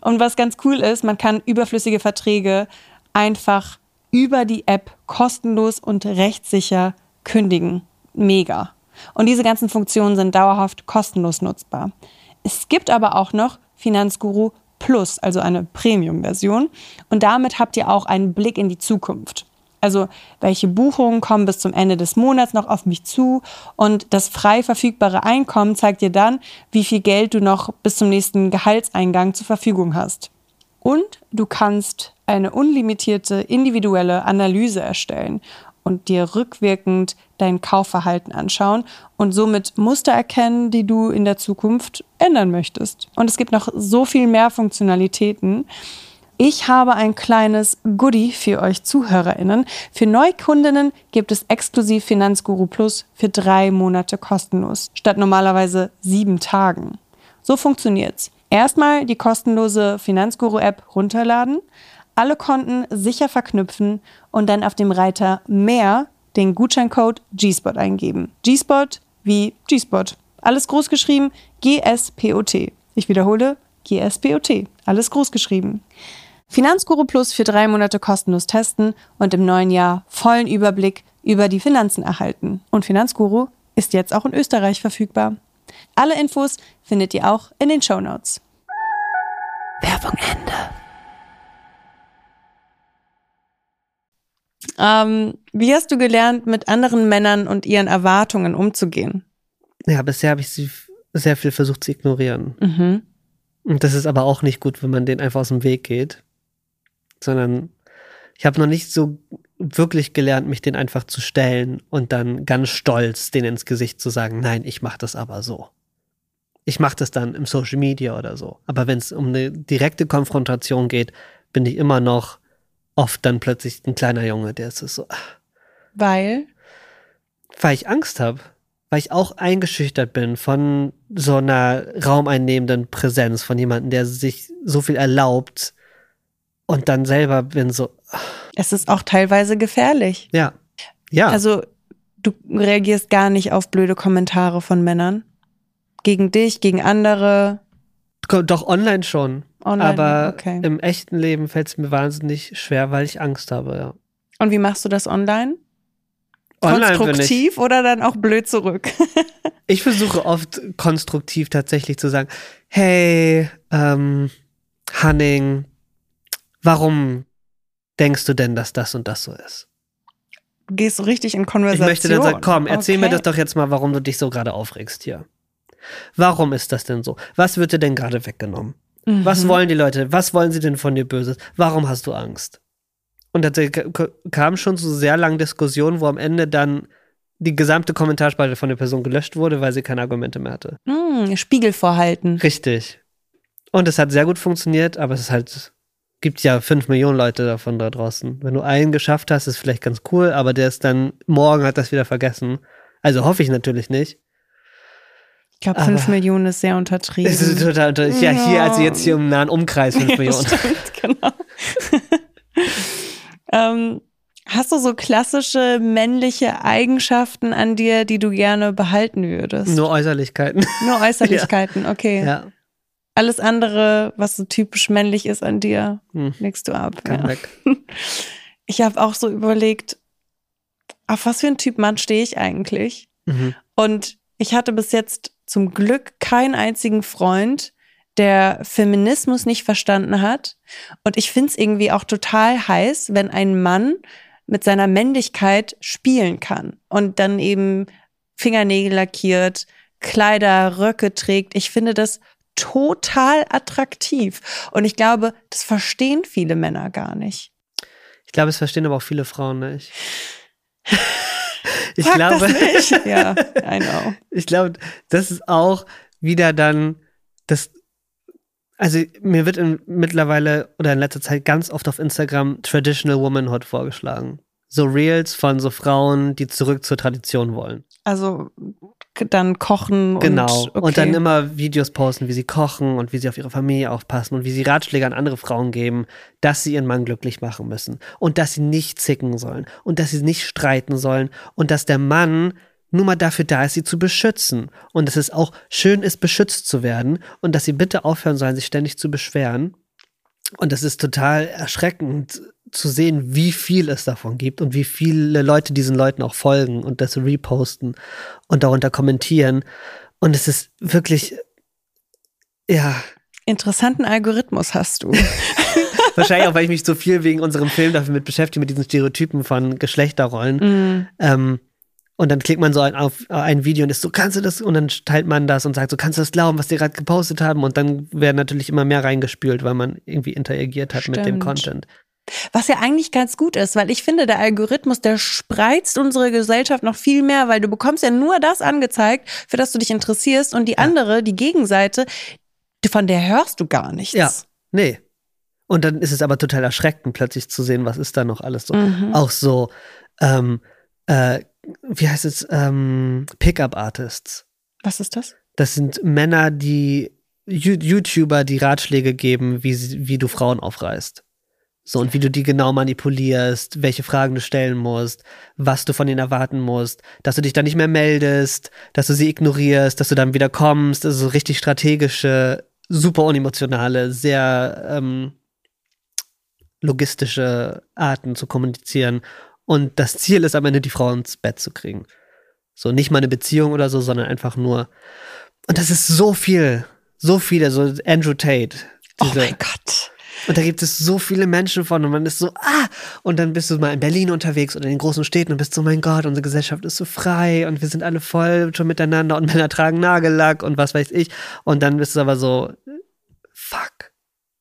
Und was ganz cool ist, man kann überflüssige Verträge einfach über die App kostenlos und rechtssicher kündigen. Mega. Und diese ganzen Funktionen sind dauerhaft kostenlos nutzbar. Es gibt aber auch noch Finanzguru Plus, also eine Premium-Version. Und damit habt ihr auch einen Blick in die Zukunft. Also welche Buchungen kommen bis zum Ende des Monats noch auf mich zu und das frei verfügbare Einkommen zeigt dir dann, wie viel Geld du noch bis zum nächsten Gehaltseingang zur Verfügung hast. Und du kannst eine unlimitierte individuelle Analyse erstellen und dir rückwirkend dein Kaufverhalten anschauen und somit Muster erkennen, die du in der Zukunft ändern möchtest. Und es gibt noch so viel mehr Funktionalitäten. Ich habe ein kleines Goodie für euch ZuhörerInnen. Für Neukundinnen gibt es exklusiv Finanzguru Plus für drei Monate kostenlos, statt normalerweise sieben Tagen. So funktioniert's. Erstmal die kostenlose Finanzguru-App runterladen, alle Konten sicher verknüpfen und dann auf dem Reiter Mehr den Gutscheincode G-Spot eingeben. G-Spot wie G-Spot. Alles groß geschrieben, G-S-P-O-T. Ich wiederhole, G-S-P-O-T. Alles groß geschrieben. Finanzguru Plus für drei Monate kostenlos testen und im neuen Jahr vollen Überblick über die Finanzen erhalten. Und Finanzguru ist jetzt auch in Österreich verfügbar. Alle Infos findet ihr auch in den Show Notes. Werbung Ende. Ähm, wie hast du gelernt, mit anderen Männern und ihren Erwartungen umzugehen? Ja, bisher habe ich sie sehr viel versucht zu ignorieren. Mhm. Und das ist aber auch nicht gut, wenn man den einfach aus dem Weg geht. Sondern ich habe noch nicht so wirklich gelernt, mich den einfach zu stellen und dann ganz stolz den ins Gesicht zu sagen, nein, ich mache das aber so. Ich mache das dann im Social Media oder so. Aber wenn es um eine direkte Konfrontation geht, bin ich immer noch oft dann plötzlich ein kleiner Junge, der ist so, ah, Weil? weil ich Angst habe. weil ich auch eingeschüchtert bin von so einer raumeinnehmenden Präsenz, von jemandem, der sich so viel erlaubt und dann selber bin so, Es ist auch teilweise gefährlich. ja, ja, Also du reagierst gar nicht auf blöde Kommentare von Männern. Gegen dich, gegen andere. Doch online schon. Online, aber okay. im echten Leben fällt es mir wahnsinnig schwer, weil ich Angst habe, ja. Und wie machst du das online? Online ich, Konstruktiv oder dann auch blöd zurück? ich versuche oft konstruktiv tatsächlich zu sagen, hey, ähm, Hanning, warum denkst du denn, dass das und das so ist? Du gehst so richtig in Ich Konversation. möchte dann sagen, komm, erzähl mir Okay. das doch jetzt mal, warum du dich so gerade aufregst hier. Warum ist das denn so? Was wird dir denn gerade weggenommen? Was Mhm. wollen die Leute? Was wollen sie denn von dir Böses? Warum hast du Angst? Und da kam schon zu sehr langen Diskussionen, wo am Ende dann die gesamte Kommentarspalte von der Person gelöscht wurde, weil sie keine Argumente mehr hatte. Hm, Spiegel vorhalten. Richtig. Und es hat sehr gut funktioniert, aber es ist halt, gibt ja fünf Millionen Leute davon da draußen. Wenn du einen geschafft hast, ist vielleicht ganz cool, aber der ist dann, morgen hat das wieder vergessen. Also hoffe ich natürlich nicht. Ich glaube, Aber- fünf Millionen ist sehr untertrieben. Es ist total, unter- ja, hier, also jetzt hier im nahen Umkreis fünf Millionen. Stimmt, genau. ähm, hast du so klassische männliche Eigenschaften an dir, die du gerne behalten würdest? Nur Äußerlichkeiten. Nur Äußerlichkeiten, okay. Ja. Alles andere, was so typisch männlich ist an dir, Hm. legst du ab. Kann Ja. weg. Ich habe auch so überlegt, auf was für ein Typ Mann stehe ich eigentlich? Mhm. Und ich hatte bis jetzt zum Glück keinen einzigen Freund, der Feminismus nicht verstanden hat. Und ich finde es irgendwie auch total heiß, wenn ein Mann mit seiner Männlichkeit spielen kann und dann eben Fingernägel lackiert, Kleider, Röcke trägt. Ich finde das total attraktiv. Und ich glaube, das verstehen viele Männer gar nicht. Ich glaube, es verstehen aber auch viele Frauen nicht. Ich Sag glaube, das nicht. Ja, I know. ich glaube, das ist auch wieder dann das. Also mir wird in, mittlerweile oder in letzter Zeit ganz oft auf Instagram Traditional Womanhood vorgeschlagen. So Reels von so Frauen, die zurück zur Tradition wollen. Also dann kochen Genau. und okay. Und dann immer Videos posten, wie sie kochen und wie sie auf ihre Familie aufpassen und wie sie Ratschläge an andere Frauen geben, dass sie ihren Mann glücklich machen müssen und dass sie nicht zicken sollen und dass sie nicht streiten sollen und dass der Mann nur mal dafür da ist, sie zu beschützen und dass es auch schön ist, beschützt zu werden und dass sie bitte aufhören sollen, sich ständig zu beschweren. Und das ist total erschreckend zu sehen, wie viel es davon gibt und wie viele Leute diesen Leuten auch folgen und das reposten und darunter kommentieren. Und es ist wirklich, ja, Interessanten Algorithmus hast du. wahrscheinlich auch, weil ich mich so viel wegen unserem Film damit beschäftige, mit diesen Stereotypen von Geschlechterrollen. Mm. Ähm, und dann klickt man so ein, auf ein Video und ist so, kannst du das? Und dann teilt man das und sagt so, kannst du das glauben, was die gerade gepostet haben? Und dann werden natürlich immer mehr reingespült, weil man irgendwie interagiert hat mit dem Stimmt. Content. Was ja eigentlich ganz gut ist, weil ich finde, der Algorithmus, der spreizt unsere Gesellschaft noch viel mehr, weil du bekommst ja nur das angezeigt, für das du dich interessierst und die andere, die Gegenseite, von der hörst du gar nichts. Ja. Nee. Und dann ist es aber total erschreckend, plötzlich zu sehen, was ist da noch alles so. Mhm. Auch so, ähm, äh, wie heißt es, ähm, Pickup-Artists. Was ist das? Das sind Männer, die YouTuber, die Ratschläge geben, wie, sie, wie du Frauen aufreißt. So, und wie du die genau manipulierst, welche Fragen du stellen musst, was du von ihnen erwarten musst, dass du dich dann nicht mehr meldest, dass du sie ignorierst, dass du dann wieder kommst, also so richtig strategische, super unemotionale, sehr ähm, logistische Arten zu kommunizieren. Und das Ziel ist am Ende, die Frau ins Bett zu kriegen. So, nicht mal eine Beziehung oder so, sondern einfach nur. Und das ist so viel, so viele, so Andrew Tate. Oh mein Gott. und da gibt es so viele Menschen von und man ist so, ah, und dann bist du mal in Berlin unterwegs oder in den großen Städten und bist so, mein Gott, unsere Gesellschaft ist so frei und wir sind alle voll schon miteinander und Männer tragen Nagellack und was weiß ich. Und dann bist du aber so, fuck,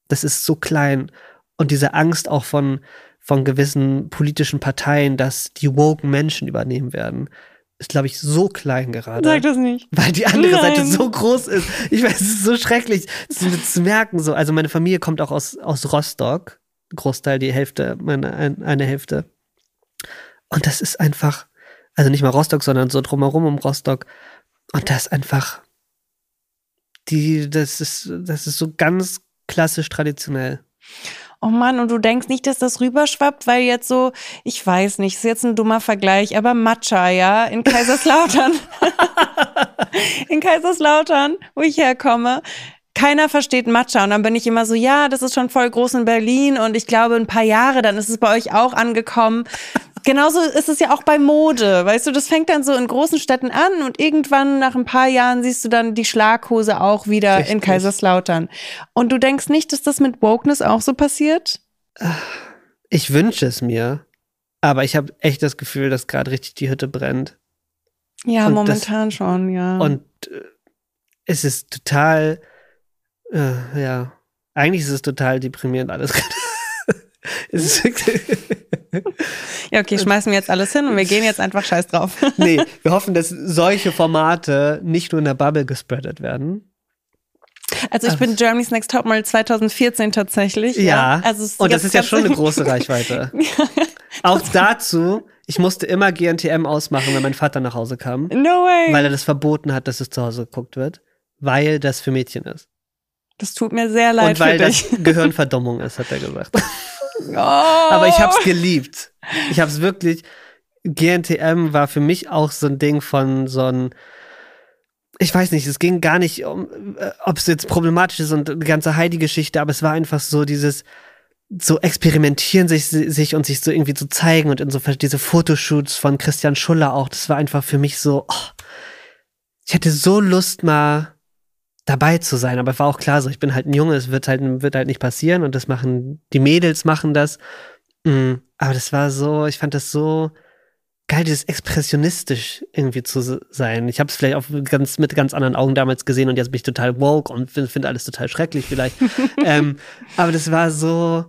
das ist so klein. Und diese Angst auch von, von gewissen politischen Parteien, dass die woken Menschen übernehmen werden, ist, glaube ich, so klein gerade. Sag das nicht. Weil die andere Nein. Seite so groß ist. Ich weiß, es ist so schrecklich zu, zu merken. So. Also meine Familie kommt auch aus, aus Rostock. Großteil, die Hälfte, meine ein, eine Hälfte. Und das ist einfach, Also nicht mal Rostock, sondern so drumherum um Rostock. Und das ist einfach, die, das ist, das ist so ganz klassisch traditionell. Oh Mann, und du denkst nicht, dass das rüberschwappt, weil jetzt so, ich weiß nicht, ist jetzt ein dummer Vergleich, aber Matcha, ja, in Kaiserslautern. in Kaiserslautern, wo ich herkomme. Keiner versteht Matcha und dann bin ich immer so, ja, das ist schon voll groß in Berlin und ich glaube ein paar Jahre, dann ist es bei euch auch angekommen. Genauso ist es ja auch bei Mode. Weißt du, das fängt dann so in großen Städten an und irgendwann nach ein paar Jahren siehst du dann die Schlaghose auch wieder Richtig. in Kaiserslautern. Und du denkst nicht, dass das mit Wokeness auch so passiert? Ich wünsche es mir, aber ich habe echt das Gefühl, dass gerade richtig die Hütte brennt. Ja, Und momentan schon, ja. Und äh, es ist total, äh, ja, eigentlich ist es total deprimierend alles. es ist, ja, okay, schmeißen wir jetzt alles hin und wir gehen jetzt einfach scheiß drauf. nee, wir hoffen, dass solche Formate nicht nur in der Bubble gespreadet werden. Also ich bin Germany's Next Topmodel 2014 tatsächlich. Ja, Also es und das ist ja schon eine große Reichweite. Auch dazu, ich musste immer GNTM ausmachen, wenn mein Vater nach Hause kam, No way. weil er das verboten hat, dass es zu Hause geguckt wird, weil das für Mädchen ist. das tut mir sehr leid und weil das. Gehirnverdummung ist, hat er gesagt. Oh. Aber ich hab's geliebt. Ich hab's wirklich. GNTM war für mich auch so ein Ding von so ein. Ich weiß nicht, es ging gar nicht um, ob es jetzt problematisch ist und die ganze Heidi-Geschichte, aber es war einfach so dieses so experimentieren sich, sich und sich so irgendwie zu zeigen und in so diese Fotoshoots von Christian Schuller auch, das war einfach für mich so, oh, ich hätte so Lust mal dabei zu sein, aber war auch klar so, ich bin halt ein Junge, es wird halt, wird halt nicht passieren und das machen, die Mädels machen das. Mm, Aber das war so, ich fand das so geil, dieses expressionistisch irgendwie zu se- sein. Ich habe es vielleicht auch ganz, mit ganz anderen Augen damals gesehen und jetzt bin ich total woke und finde find alles total schrecklich vielleicht. ähm, aber das war so,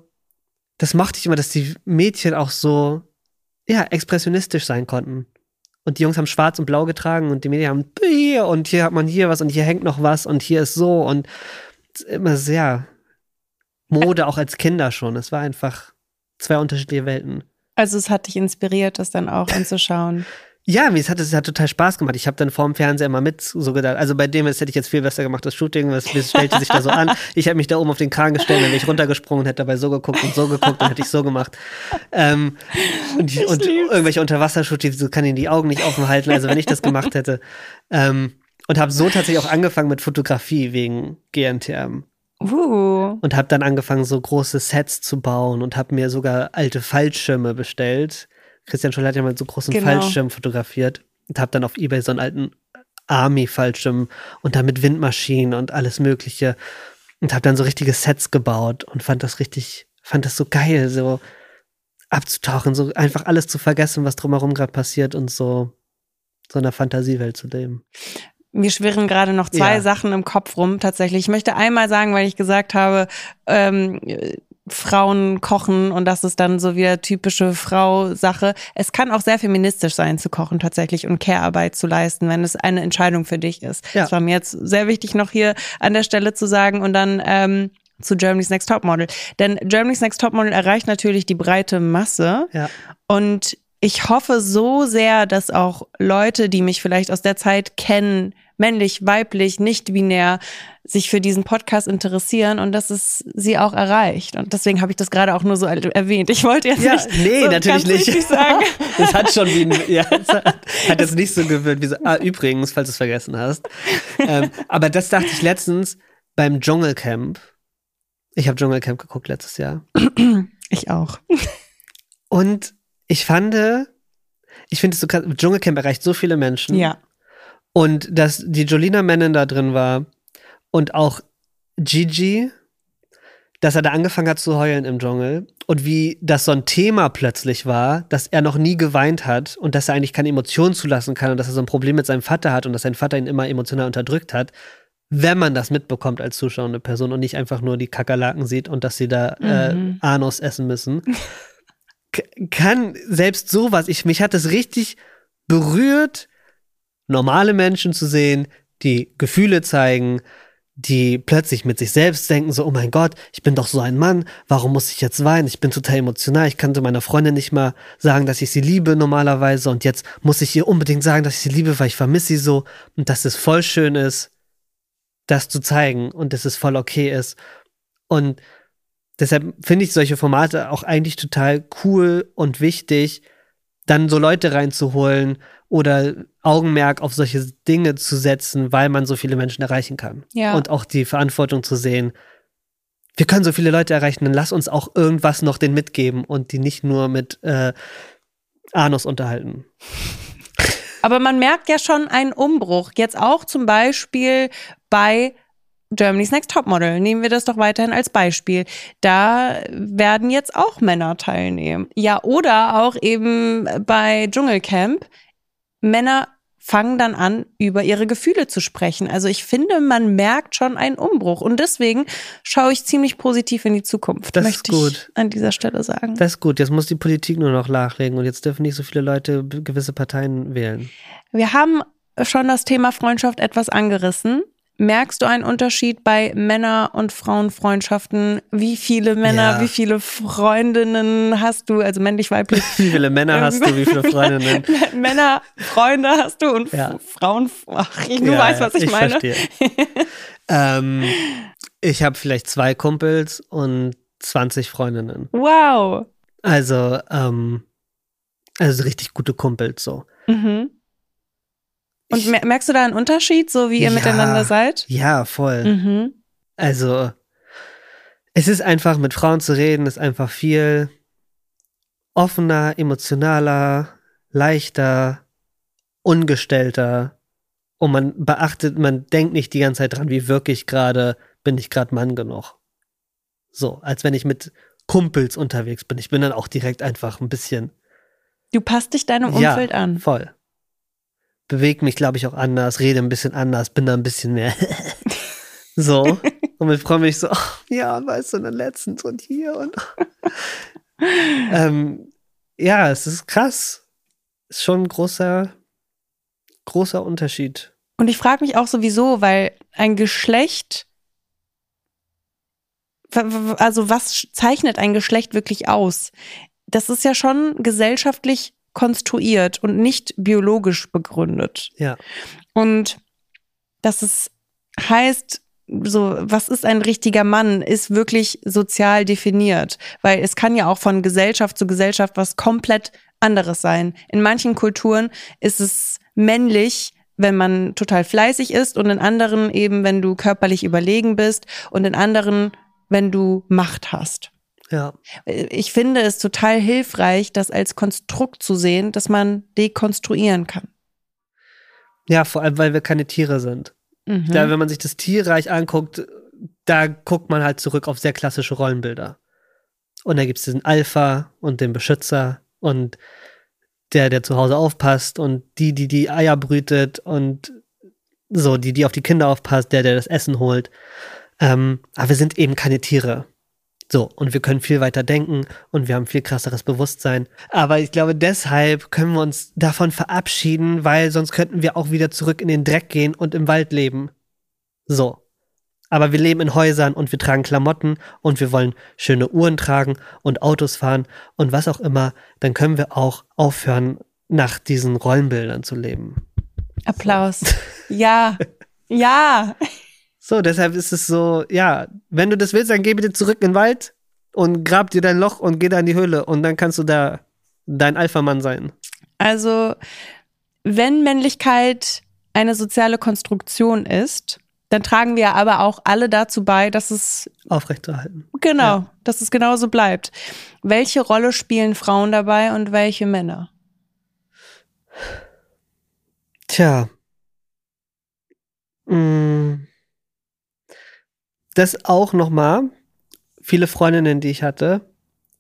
das mochte ich immer, dass die Mädchen auch so, ja, expressionistisch sein konnten. Und die Jungs haben schwarz und blau getragen und die Mädchen haben hier und hier hat man hier was und hier hängt noch was und hier ist so und es ist immer sehr Mode auch als Kinder schon. Es war einfach zwei unterschiedliche Welten. Also es hat dich inspiriert, das dann auch anzuschauen. Ja, mir hat es hat total Spaß gemacht. Ich habe dann vorm Fernseher immer mit so gedacht. Also bei dem das hätte ich jetzt viel besser gemacht, das Shooting. Was das stellte sich da so an. Ich habe mich da oben auf den Kran gestellt, wäre ich runtergesprungen, hätte dabei so geguckt und so geguckt, dann hätte ich so gemacht. Ähm, und ich, und irgendwelche Unterwassershootings, so kann ich die Augen nicht offen halten. Also wenn ich das gemacht hätte. Ähm, und habe so tatsächlich auch angefangen mit Fotografie wegen GNTM. Uh. und habe dann angefangen, so große Sets zu bauen und habe mir sogar alte Fallschirme bestellt. Christian Scholl hat ja mal so großen Genau. Fallschirm fotografiert und habe dann auf Ebay so einen alten Army-Fallschirm und damit Windmaschinen und alles Mögliche und habe dann so richtige Sets gebaut und fand das richtig, fand das so geil, so abzutauchen, so einfach alles zu vergessen, was drumherum gerade passiert und so so in einer Fantasiewelt zu leben. Mir schwirren gerade noch zwei Ja. Sachen im Kopf rum, tatsächlich. Ich möchte einmal sagen, weil ich gesagt habe, ähm, äh, Frauen kochen und das ist dann so wieder typische Frau-Sache. Es kann auch sehr feministisch sein zu kochen tatsächlich und Care-Arbeit zu leisten, wenn es eine Entscheidung für dich ist. Ja. Das war mir jetzt sehr wichtig noch hier an der Stelle zu sagen und dann ähm, zu Germany's Next Topmodel. Denn Germany's Next Topmodel erreicht natürlich die breite Masse. Ja. Und ich hoffe so sehr, dass auch Leute, die mich vielleicht aus der Zeit kennen, männlich, weiblich, nicht binär, sich für diesen Podcast interessieren und dass es sie auch erreicht. Und deswegen habe ich das gerade auch nur so erwähnt. Ich wollte jetzt Ja, nicht nee, so natürlich nicht. sagen. Das hat schon wie ein, ja, hat, hat das nicht so gewirkt wie so, ah, übrigens, falls du es vergessen hast. Ähm, aber das dachte ich letztens beim Dschungelcamp. Ich habe Dschungelcamp geguckt letztes Jahr. Ich auch. Und ich fand, ich finde es so krass, Dschungelcamp erreicht so viele Menschen. Ja. Und dass die Jolina Menon da drin war und auch Gigi, dass er da angefangen hat zu heulen im Dschungel und wie das so ein Thema plötzlich war, dass er noch nie geweint hat und dass er eigentlich keine Emotionen zulassen kann und dass er so ein Problem mit seinem Vater hat und dass sein Vater ihn immer emotional unterdrückt hat, wenn man das mitbekommt als zuschauende Person und nicht einfach nur die Kakerlaken sieht und dass sie da Mhm. äh, Anus essen müssen. Kann selbst sowas, ich, mich hat es richtig berührt, normale Menschen zu sehen, die Gefühle zeigen, die plötzlich mit sich selbst denken, so, oh mein Gott, ich bin doch so ein Mann, warum muss ich jetzt weinen? Ich bin total emotional, ich kann zu meiner Freundin nicht mal sagen, dass ich sie liebe normalerweise und jetzt muss ich ihr unbedingt sagen, dass ich sie liebe, weil ich vermisse sie so und dass es voll schön ist, das zu zeigen und dass es voll okay ist. Und deshalb finde ich solche Formate auch eigentlich total cool und wichtig, dann so Leute reinzuholen oder Augenmerk auf solche Dinge zu setzen, weil man so viele Menschen erreichen kann. Ja. Und auch die Verantwortung zu sehen, wir können so viele Leute erreichen, dann lass uns auch irgendwas noch den mitgeben und die nicht nur mit äh, Anus unterhalten. Aber man merkt ja schon einen Umbruch. Jetzt auch zum Beispiel bei Germany's Next Topmodel. Nehmen wir das doch weiterhin als Beispiel. Da werden jetzt auch Männer teilnehmen. Ja, oder auch eben bei Dschungelcamp. Männer fangen dann an, über ihre Gefühle zu sprechen. Also ich finde, man merkt schon einen Umbruch. Und deswegen schaue ich ziemlich positiv in die Zukunft, Das ist möchte gut. ich an dieser Stelle sagen. Das ist gut, jetzt muss die Politik nur noch nachlegen und jetzt dürfen nicht so viele Leute gewisse Parteien wählen. Wir haben schon das Thema Freundschaft etwas angerissen. Merkst du einen Unterschied bei Männer- und Frauenfreundschaften? Wie viele Männer, Ja. wie viele Freundinnen hast du? Also männlich, weiblich. Wie viele Männer hast du, wie viele Freundinnen? Männer, Freunde hast du und Ja. Frauen. Ach, du Ja, weißt, was ich, meine. Verstehe. ähm, ich habe vielleicht zwei Kumpels und 20 Freundinnen. Wow. Also, ähm, also richtig gute Kumpels so. Mhm. Und Ich- mer- merkst du da einen Unterschied, so wie ihr Ja. miteinander seid? Ja, voll. Mhm. Also, es ist einfach, mit Frauen zu reden, ist einfach viel offener, emotionaler, leichter, ungestellter. Und man beachtet, man denkt nicht die ganze Zeit dran, wie wirklich gerade, bin ich gerade Mann genug. So, als wenn ich mit Kumpels unterwegs bin. Ich bin dann auch direkt einfach ein bisschen Du passt dich deinem ja, Umfeld an. Voll. Beweg mich, glaube ich, auch anders, rede ein bisschen anders, bin da ein bisschen mehr so. Und mit Freunden bin ich so, ach, ja, weißt du, dann letztens und hier und ähm, ja, es ist krass. Ist schon ein großer, großer Unterschied. Und ich frage mich auch sowieso, weil ein Geschlecht, also was zeichnet ein Geschlecht wirklich aus? Das ist ja schon gesellschaftlich konstruiert und nicht biologisch begründet. Ja. Und dass es heißt, so, was ist ein richtiger Mann, ist wirklich sozial definiert. Weil es kann ja auch von Gesellschaft zu Gesellschaft was komplett anderes sein. In manchen Kulturen ist es männlich, wenn man total fleißig ist und in anderen eben, wenn du körperlich überlegen bist und in anderen, wenn du Macht hast. Ja. Ich finde es total hilfreich, das als Konstrukt zu sehen, dass man dekonstruieren kann. Ja, vor allem, weil wir keine Tiere sind. Mhm. Da, wenn man sich das Tierreich anguckt, da guckt man halt zurück auf sehr klassische Rollenbilder. Und da gibt es den Alpha und den Beschützer und der, der zu Hause aufpasst und die, die die Eier brütet und so, die, die auf die Kinder aufpasst, der, der das Essen holt. Ähm, aber wir sind eben keine Tiere. So, und wir können viel weiter denken und wir haben viel krasseres Bewusstsein. Aber ich glaube, deshalb können wir uns davon verabschieden, weil sonst könnten wir auch wieder zurück in den Dreck gehen und im Wald leben. So. Aber wir leben in Häusern und wir tragen Klamotten und wir wollen schöne Uhren tragen und Autos fahren und was auch immer. Dann können wir auch aufhören, nach diesen Rollenbildern zu leben. Applaus. Ja. Ja. So, deshalb ist es so, ja, wenn du das willst, dann geh bitte zurück in den Wald und grab dir dein Loch und geh da in die Höhle und dann kannst du da dein Alpha-Mann sein. Also, wenn Männlichkeit eine soziale Konstruktion ist, dann tragen wir aber auch alle dazu bei, dass es Aufrechtzuerhalten. genau, Ja. dass es genauso bleibt. Welche Rolle spielen Frauen dabei und welche Männer? Tja. Mm. Das auch nochmal. Viele Freundinnen, die ich hatte,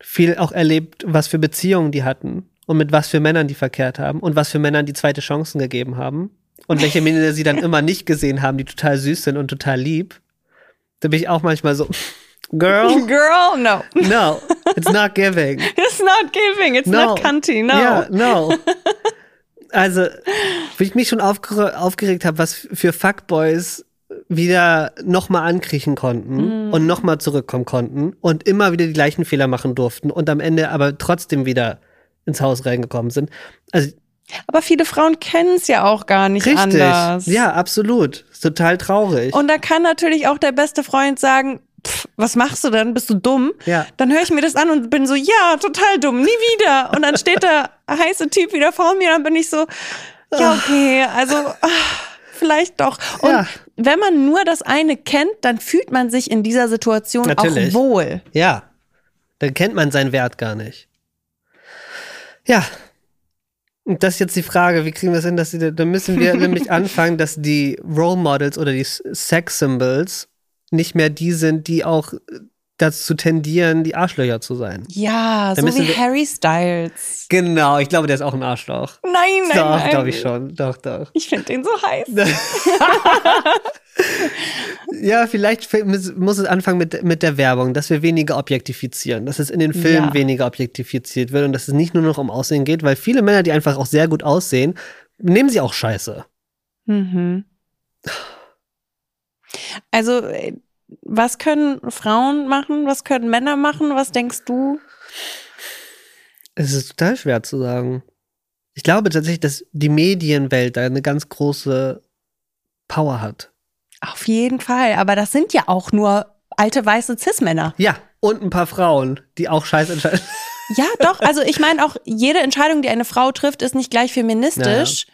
viel auch erlebt, was für Beziehungen die hatten und mit was für Männern die verkehrt haben und was für Männern die zweite Chancen gegeben haben und welche Männer sie dann immer nicht gesehen haben, die total süß sind und total lieb. Da bin ich auch manchmal so, Girl, Girl, no. no, it's not giving. It's not giving, it's No. not cunty, no. Ja, no. Also, wie ich mich schon aufgere aufgeregt habe, was für Fuckboys wieder nochmal ankriechen konnten Mhm. und nochmal zurückkommen konnten und immer wieder die gleichen Fehler machen durften und am Ende aber trotzdem wieder ins Haus reingekommen sind. Also Aber viele Frauen kennen es ja auch gar nicht richtig. anders. Ja, absolut. Ist total traurig. Und da kann natürlich auch der beste Freund sagen, pff, was machst du denn? Bist du dumm? Ja. Dann höre ich mir das an und bin so, ja, total dumm, nie wieder. Und dann steht der heiße Typ wieder vor mir, dann bin ich so, ja, okay, also ah, vielleicht doch. Und Ja. wenn man nur das eine kennt, dann fühlt man sich in dieser Situation Natürlich. auch wohl. Ja, dann kennt man seinen Wert gar nicht. Ja. Und das ist jetzt die Frage, wie kriegen wir es hin, dass sie, da müssen wir nämlich anfangen, dass die Role Models oder die Sex Symbols nicht mehr die sind, die auch dazu tendieren, die Arschlöcher zu sein. Ja, Da so wie Harry Styles. Genau, ich glaube, der ist auch ein Arschloch. Nein, nein, Doch, nein. glaube ich schon. Doch, doch. Ich finde den so heiß. Ja, vielleicht muss muss es anfangen mit, mit der Werbung, dass wir weniger objektifizieren, dass es in den Filmen Ja. weniger objektifiziert wird und dass es nicht nur noch um Aussehen geht, weil viele Männer, die einfach auch sehr gut aussehen, nehmen sie auch scheiße. Mhm. Also, äh, was können Frauen machen? Was können Männer machen? Was denkst du? Es ist total schwer zu sagen. Ich glaube tatsächlich, dass die Medienwelt da eine ganz große Power hat. Auf jeden Fall. Aber das sind ja auch nur alte weiße Cis-Männer. Ja, und ein paar Frauen, die auch scheiß entscheiden. Ja, doch. Also ich meine auch, jede Entscheidung, die eine Frau trifft, ist nicht gleich feministisch.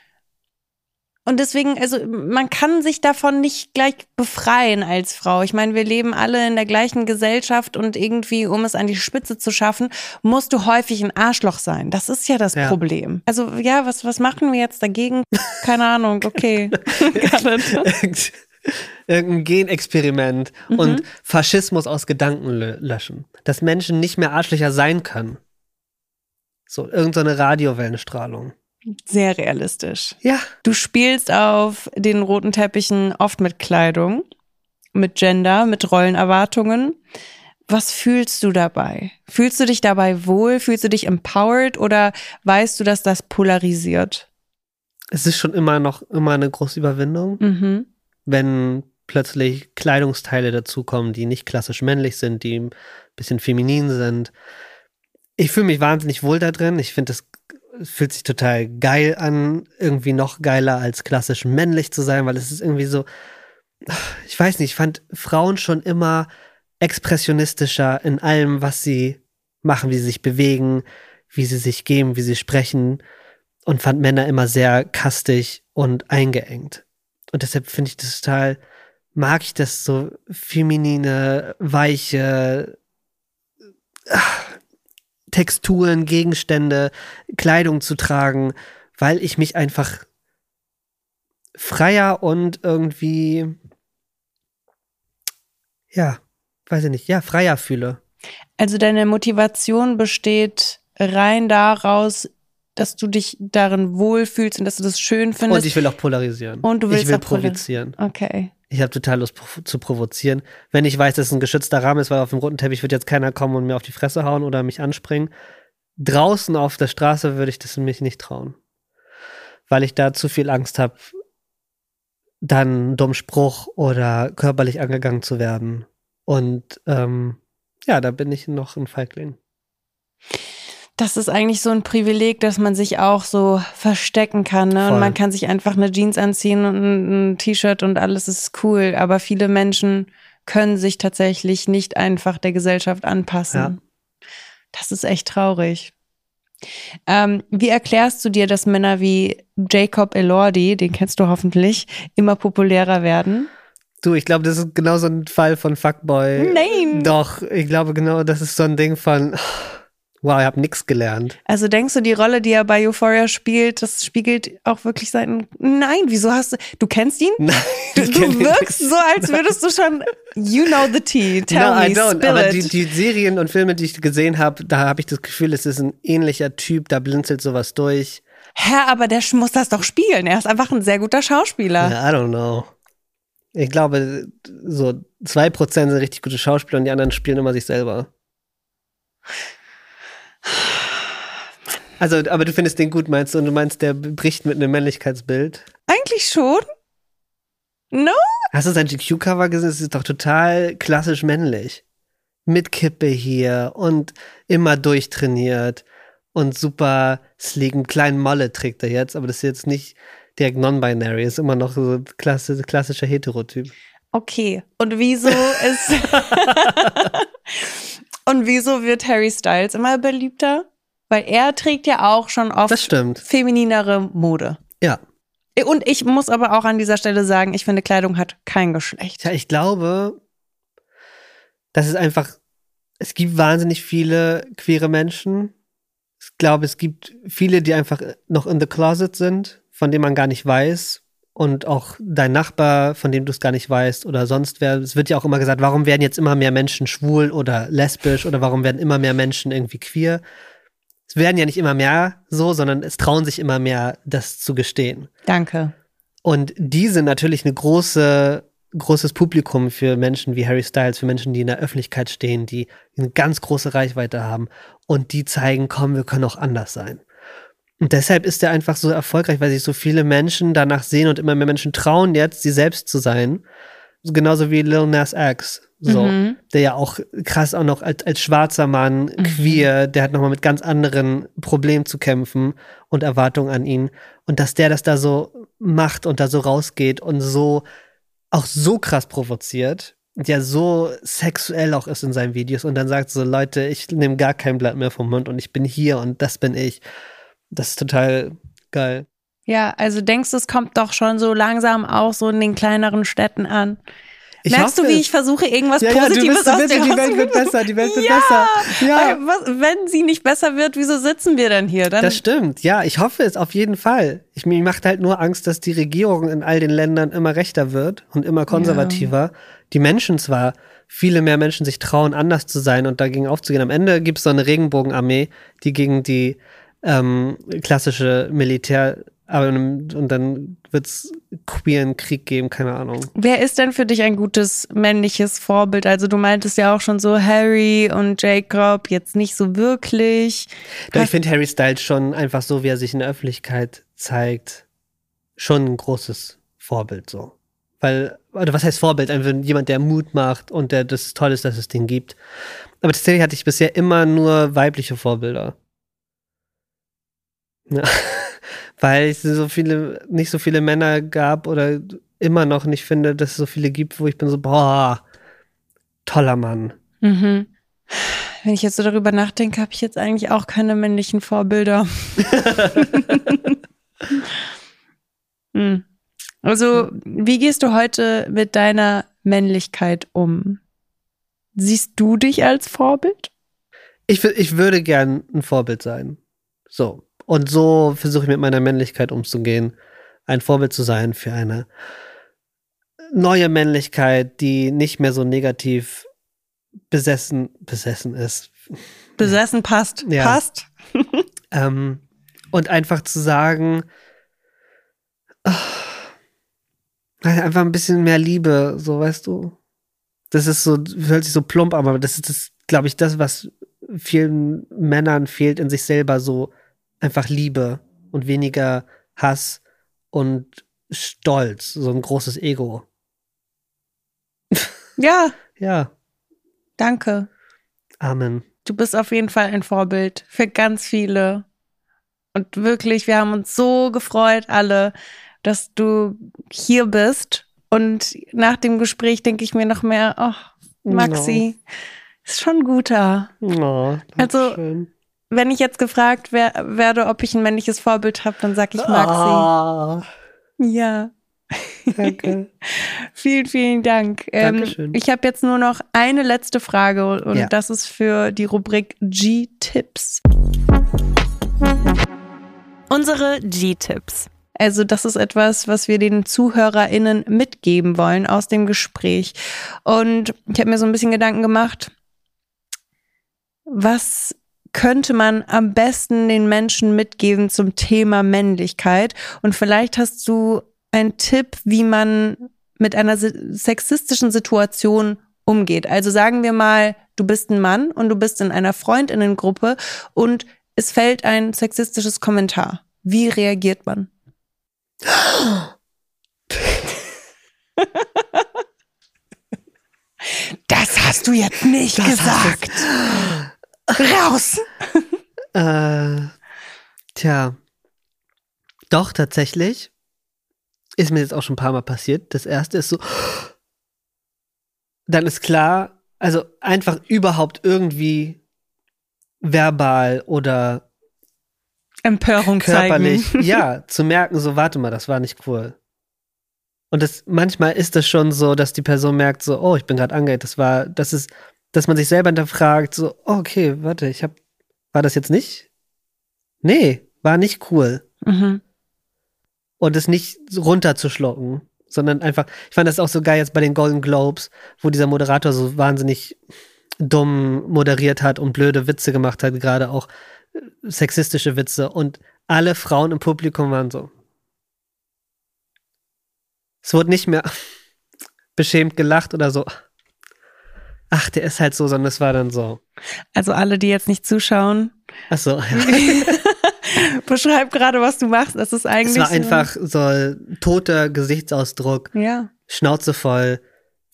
Und deswegen, also man kann sich davon nicht gleich befreien als Frau. Ich meine, wir leben alle in der gleichen Gesellschaft und irgendwie, um es an die Spitze zu schaffen, musst du häufig ein Arschloch sein. Das ist ja das Ja. Problem. Also ja, was, was machen wir jetzt dagegen? Keine Ahnung, okay. Irgendein Genexperiment Mhm. und Faschismus aus Gedanken lö- löschen. Dass Menschen nicht mehr Arschlöcher sein können. So, irgendeine Radiowellenstrahlung. Sehr realistisch. Ja. Du spielst auf den roten Teppichen oft mit Kleidung, mit Gender, mit Rollenerwartungen. Was fühlst du dabei? Fühlst du dich dabei wohl? Fühlst du dich empowered oder weißt du, dass das polarisiert? Es ist schon immer noch immer eine große Überwindung, Mhm. wenn plötzlich Kleidungsteile dazukommen, die nicht klassisch männlich sind, die ein bisschen feminin sind. Ich fühle mich wahnsinnig wohl da drin. Ich finde, das fühlt sich total geil an, irgendwie noch geiler als klassisch männlich zu sein, weil es ist irgendwie so, ich weiß nicht, ich fand Frauen schon immer expressionistischer in allem, was sie machen, wie sie sich bewegen, wie sie sich geben, wie sie sprechen und fand Männer immer sehr kastig und eingeengt. Und deshalb finde ich das total, mag ich das so feminine, weiche Texturen, Gegenstände, Kleidung zu tragen, weil ich mich einfach freier und irgendwie, ja, weiß ich nicht, ja, freier fühle. Also deine Motivation besteht rein daraus, dass du dich darin wohlfühlst und dass du das schön Und findest. ich will auch polarisieren. Und du willst ich will provozieren. okay. Ich habe total Lust zu provozieren. Wenn ich weiß, dass es ein geschützter Rahmen ist, weil auf dem roten Teppich wird jetzt keiner kommen und mir auf die Fresse hauen oder mich anspringen. Draußen auf der Straße würde ich das mich nicht trauen. Weil ich da zu viel Angst habe, dann dummen Spruch oder körperlich angegangen zu werden. Und ähm, ja, da bin ich noch ein Feigling. Das ist eigentlich so ein Privileg, dass man sich auch so verstecken kann. Ne? Und man kann sich einfach eine Jeans anziehen und ein ein T-Shirt und alles ist cool. Aber viele Menschen können sich tatsächlich nicht einfach der Gesellschaft anpassen. Ja. Das ist echt traurig. Ähm, wie erklärst du dir, dass Männer wie Jacob Elordi, den kennst du hoffentlich, immer populärer werden? Du, ich glaube, das ist genau so ein Fall von Fuckboy. Nein. Doch, ich glaube genau, das ist so ein Ding von, wow, ich habe nichts gelernt. Also denkst du, die Rolle, die er bei Euphoria spielt, das spiegelt auch wirklich seinen. Nein, wieso hast du. Du kennst ihn? Nein, Du, du wirkst so, als würdest du schon. You know the tea. Tell no, me, I don't. spill Aber die, die Serien und Filme, die ich gesehen habe, da habe ich das Gefühl, es ist ein ähnlicher Typ, da blinzelt sowas durch. Hä, aber der muss das doch spielen. Er ist einfach ein sehr guter Schauspieler. Ja, I don't know. Ich glaube, so 2% sind richtig gute Schauspieler und die anderen spielen immer sich selber. Also, aber du findest den gut, meinst du? Und du meinst, der bricht mit einem Männlichkeitsbild? Eigentlich schon. No? Hast du sein GQ-Cover gesehen? Das ist doch total klassisch männlich. Mit Kippe hier und immer durchtrainiert und super sleek. Einen kleinen Molle trägt er jetzt, aber das ist jetzt nicht direkt non-binary, ist immer noch so ein klassisch, klassischer Heterotyp. Okay. Und wieso ist. Und wieso wird Harry Styles immer beliebter? Weil er trägt ja auch schon oft Das stimmt. femininere Mode. Ja. Und ich muss aber auch an dieser Stelle sagen, ich finde, Kleidung hat kein Geschlecht. Tja, ich glaube, dass es einfach, es gibt wahnsinnig viele queere Menschen. Ich glaube, es gibt viele, die einfach noch in the closet sind, von denen man gar nicht weiß. Und auch dein Nachbar, von dem du es gar nicht weißt oder sonst wer. Es wird ja auch immer gesagt, warum werden jetzt immer mehr Menschen schwul oder lesbisch oder warum werden immer mehr Menschen irgendwie queer? Es werden ja nicht immer mehr so, sondern es trauen sich immer mehr, das zu gestehen. Danke. Und die sind natürlich eine große, großes Publikum für Menschen wie Harry Styles, für Menschen, die in der Öffentlichkeit stehen, die eine ganz große Reichweite haben und die zeigen, komm, wir können auch anders sein. Und deshalb ist er einfach so erfolgreich, weil sich so viele Menschen danach sehen und immer mehr Menschen trauen jetzt, sie selbst zu sein. So Genauso wie Lil Nas X, so, Mhm. der ja auch krass auch noch als, als schwarzer Mann, queer, der hat nochmal mit ganz anderen Problemen zu kämpfen und Erwartungen an ihn. Und dass der das da so macht und da so rausgeht und so auch so krass provoziert, der so sexuell auch ist in seinen Videos und dann sagt so, Leute, ich nehme gar kein Blatt mehr vom Mund und ich bin hier und das bin ich. Das ist total geil. Ja, also denkst du, es kommt doch schon so langsam auch so in den kleineren Städten an. Ich Merkst du, wie ich versuche, irgendwas ja, ja, du Positives bist bitte, dir die Welt wird besser, die Welt wird Ja, besser. Ja, was, wenn sie nicht besser wird, wieso sitzen wir denn hier? Dann Das stimmt, ja, ich hoffe es auf jeden Fall. Ich, mir macht halt nur Angst, dass die Regierung in all den Ländern immer rechter wird und immer konservativer. Die Menschen zwar, viele mehr Menschen sich trauen, anders zu sein und dagegen aufzugehen. Am Ende gibt es so eine Regenbogenarmee, die gegen die ähm, klassische Militär, aber und dann wird es queeren Krieg geben, keine Ahnung. Wer ist denn für dich ein gutes männliches Vorbild? Also du meintest ja auch schon so Harry und Jacob, jetzt nicht so wirklich. Doch ich finde Harry Styles schon einfach so, wie er sich in der Öffentlichkeit zeigt, schon ein großes Vorbild so. Weil, oder was heißt Vorbild? Einfach jemand, der Mut macht und der das toll ist, dass es den gibt. Aber tatsächlich hatte ich bisher immer nur weibliche Vorbilder. Ja. Weil es so viele, nicht so viele Männer gab oder immer noch nicht finde, dass es so viele gibt, wo ich bin so, boah, toller Mann. Mhm. Wenn ich jetzt so darüber nachdenke, habe ich jetzt eigentlich auch keine männlichen Vorbilder. Hm. Also, wie gehst du heute mit deiner Männlichkeit um? Siehst du dich als Vorbild? Ich, ich würde gern ein Vorbild sein. So. Und so versuche ich mit meiner Männlichkeit umzugehen. Ein Vorbild zu sein für eine neue Männlichkeit, die nicht mehr so negativ besessen, besessen ist. Besessen passt. Ja. Passt. Ähm, und einfach zu sagen, ah, einfach ein bisschen mehr Liebe, so weißt du. Das ist so, hört sich so plump an, aber das ist, das, glaube ich, das, was vielen Männern fehlt in sich selber, so einfach Liebe und weniger Hass und Stolz, so ein großes Ego. Ja, Ja, danke. Amen. Du bist auf jeden Fall ein Vorbild für ganz viele. Und wirklich, wir haben uns so gefreut, alle, dass du hier bist. Und nach dem Gespräch denke ich mir noch mehr, oh, Maxi, ist schon guter. Oh, Also- schön. Wenn ich jetzt gefragt wer werde, ob ich ein männliches Vorbild habe, dann sag ich Maxi. Ah, Ja. danke. Vielen, vielen Dank. Ähm, Dankeschön. ich habe jetzt nur noch eine letzte Frage und Ja. das ist für die Rubrik G-Tipps. Unsere G-Tipps. Also das ist etwas, was wir den ZuhörerInnen mitgeben wollen aus dem Gespräch. Und ich habe mir so ein bisschen Gedanken gemacht, was könnte man am besten den Menschen mitgeben zum Thema Männlichkeit? Und vielleicht hast du einen Tipp, wie man mit einer se- sexistischen Situation umgeht. Also sagen wir mal, du bist ein Mann und du bist in einer Freundinnengruppe und es fällt ein sexistisches Kommentar. Wie reagiert man? Das hast du jetzt nicht Das gesagt. Raus. Äh, tja. Doch, tatsächlich. Ist mir jetzt auch schon ein paar Mal passiert. Das erste ist so. Dann ist klar, also einfach überhaupt irgendwie verbal oder Empörung körperlich, zeigen. ja, zu merken, so, warte mal, das war nicht cool. Und das, manchmal ist das schon so, dass die Person merkt, so, oh, ich bin gerade angeht. Das war, das ist, dass man sich selber hinterfragt, so, oh, okay, warte, ich hab, war das jetzt nicht? Nee, war nicht cool. Mhm. Und es nicht runterzuschlucken, sondern einfach, ich fand das auch so geil jetzt bei den Golden Globes, wo dieser Moderator so wahnsinnig dumm moderiert hat und blöde Witze gemacht hat, gerade auch äh, sexistische Witze. Und alle Frauen im Publikum waren so. Es wurde nicht mehr beschämt gelacht oder so. Ach, der ist halt so, sondern es war dann so. Also alle, die jetzt nicht zuschauen, Ach so, ja. beschreib gerade, was du machst. Das ist eigentlich. Es war so- einfach so toter Gesichtsausdruck, Ja. Schnauze voll.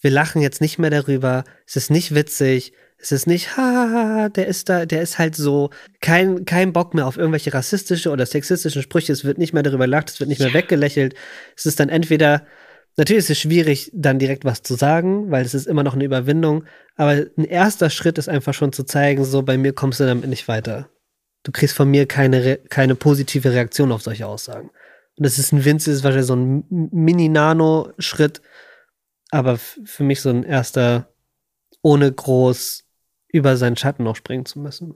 Wir lachen jetzt nicht mehr darüber. Es ist nicht witzig. Es ist nicht, ha, der ist da, der ist halt so, kein, kein Bock mehr auf irgendwelche rassistische oder sexistischen Sprüche. Es wird nicht mehr darüber gelacht, es wird nicht mehr weggelächelt. Es ist dann entweder, natürlich ist es schwierig, dann direkt was zu sagen, weil es ist immer noch eine Überwindung. Aber ein erster Schritt ist einfach schon zu zeigen, so, bei mir kommst du damit nicht weiter. Du kriegst von mir keine, keine positive Reaktion auf solche Aussagen. Und das ist ein winziges, wahrscheinlich so ein Mini-Nano-Schritt, aber für mich so ein erster, ohne groß über seinen Schatten noch springen zu müssen.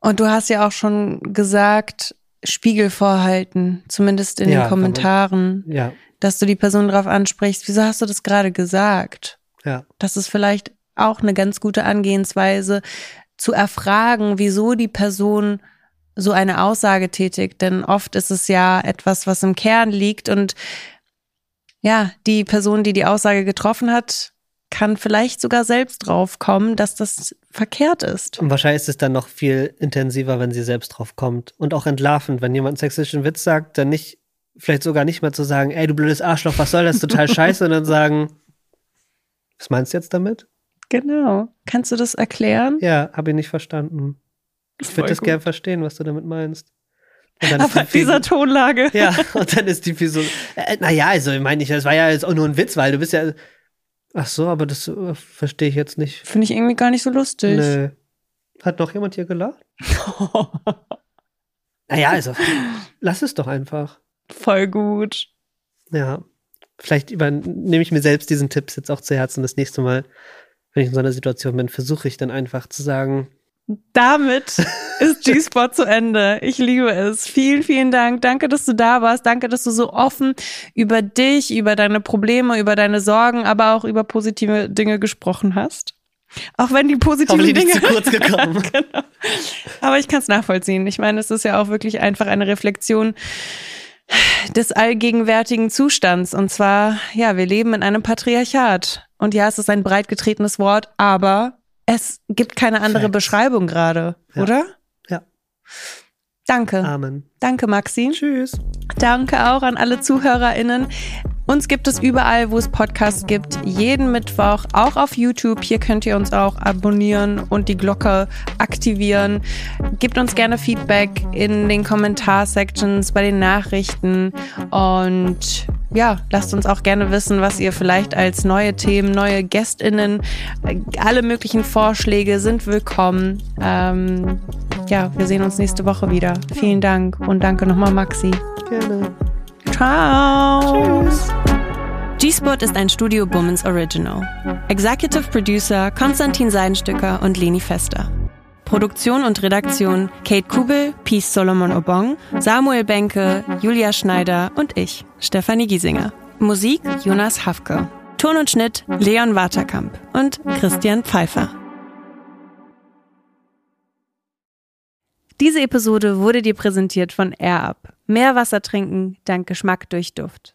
Und du hast ja auch schon gesagt, Spiegel vorhalten, zumindest in Ja, den Kommentaren, Ja, dass du die Person darauf ansprichst. Wieso hast du das gerade gesagt? ja, Das ist vielleicht auch eine ganz gute Angehensweise, zu erfragen, wieso die Person so eine Aussage tätigt. Denn oft ist es ja etwas, was im Kern liegt und ja, die Person, die die Aussage getroffen hat, kann vielleicht sogar selbst drauf kommen, dass das verkehrt ist. Und wahrscheinlich ist es dann noch viel intensiver, wenn sie selbst drauf kommt. Und auch entlarvend, wenn jemand einen sexistischen Witz sagt, dann nicht, vielleicht sogar nicht mal zu sagen, ey, du blödes Arschloch, was soll das, total scheiße, sondern sagen, was meinst du jetzt damit? Genau. Kannst du das erklären? Ja, habe ich nicht verstanden. Ich würde das gern verstehen, was du damit meinst. Und dann ist Aber die- dieser Tonlage. Ja, und dann ist die Person, äh, naja, also ich meine, das war ja jetzt auch nur ein Witz, weil du bist ja, ach so, aber das äh, verstehe ich jetzt nicht. Finde ich irgendwie gar nicht so lustig. Nö. Hat noch jemand hier gelacht? Naja, also, lass es doch einfach. Voll gut. Ja. Vielleicht übernehme ich mir selbst diesen Tipps jetzt auch zu Herzen. Das nächste Mal, wenn ich in so einer Situation bin, versuche ich dann einfach zu sagen, Damit ist G-Spot zu Ende. Ich liebe es. Vielen, vielen Dank. Danke, dass du da warst. Danke, dass du so offen über dich, über deine Probleme, über deine Sorgen, aber auch über positive Dinge gesprochen hast. Auch wenn die positiven hoffentlich Dinge. zu kurz gekommen. genau. Aber ich kann es nachvollziehen. Ich meine, es ist ja auch wirklich einfach eine Reflexion des allgegenwärtigen Zustands. Und zwar, ja, wir leben in einem Patriarchat. Und ja, es ist ein breit getretenes Wort, aber es gibt keine andere Facts. Beschreibung gerade, Ja. oder? Ja. Danke. Amen. Danke, Maxi. Tschüss. Danke auch an alle ZuhörerInnen. Uns gibt es überall, wo es Podcasts gibt. Jeden Mittwoch, auch auf YouTube. Hier könnt ihr uns auch abonnieren und die Glocke aktivieren. Gebt uns gerne Feedback in den Kommentarsections, bei den Nachrichten. Und ja, lasst uns auch gerne wissen, was ihr vielleicht als neue Themen, neue GästInnen, äh, alle möglichen Vorschläge sind willkommen. Ähm, ja, wir sehen uns nächste Woche wieder. Vielen Dank und danke nochmal, Maxi. Gerne. Ciao. Tschüss. G-Spot ist ein Studio Bummens Original. Executive Producer Konstantin Seidenstücker und Leni Fester. Produktion und Redaktion Kate Kubel, Peace Solomon Obong, Samuel Benke, Julia Schneider und ich, Stefanie Giesinger. Musik Jonas Hafke. Ton und Schnitt Leon Waterkamp und Christian Pfeiffer. Diese Episode wurde dir präsentiert von AirUp. Mehr Wasser trinken dank Geschmack durch Duft.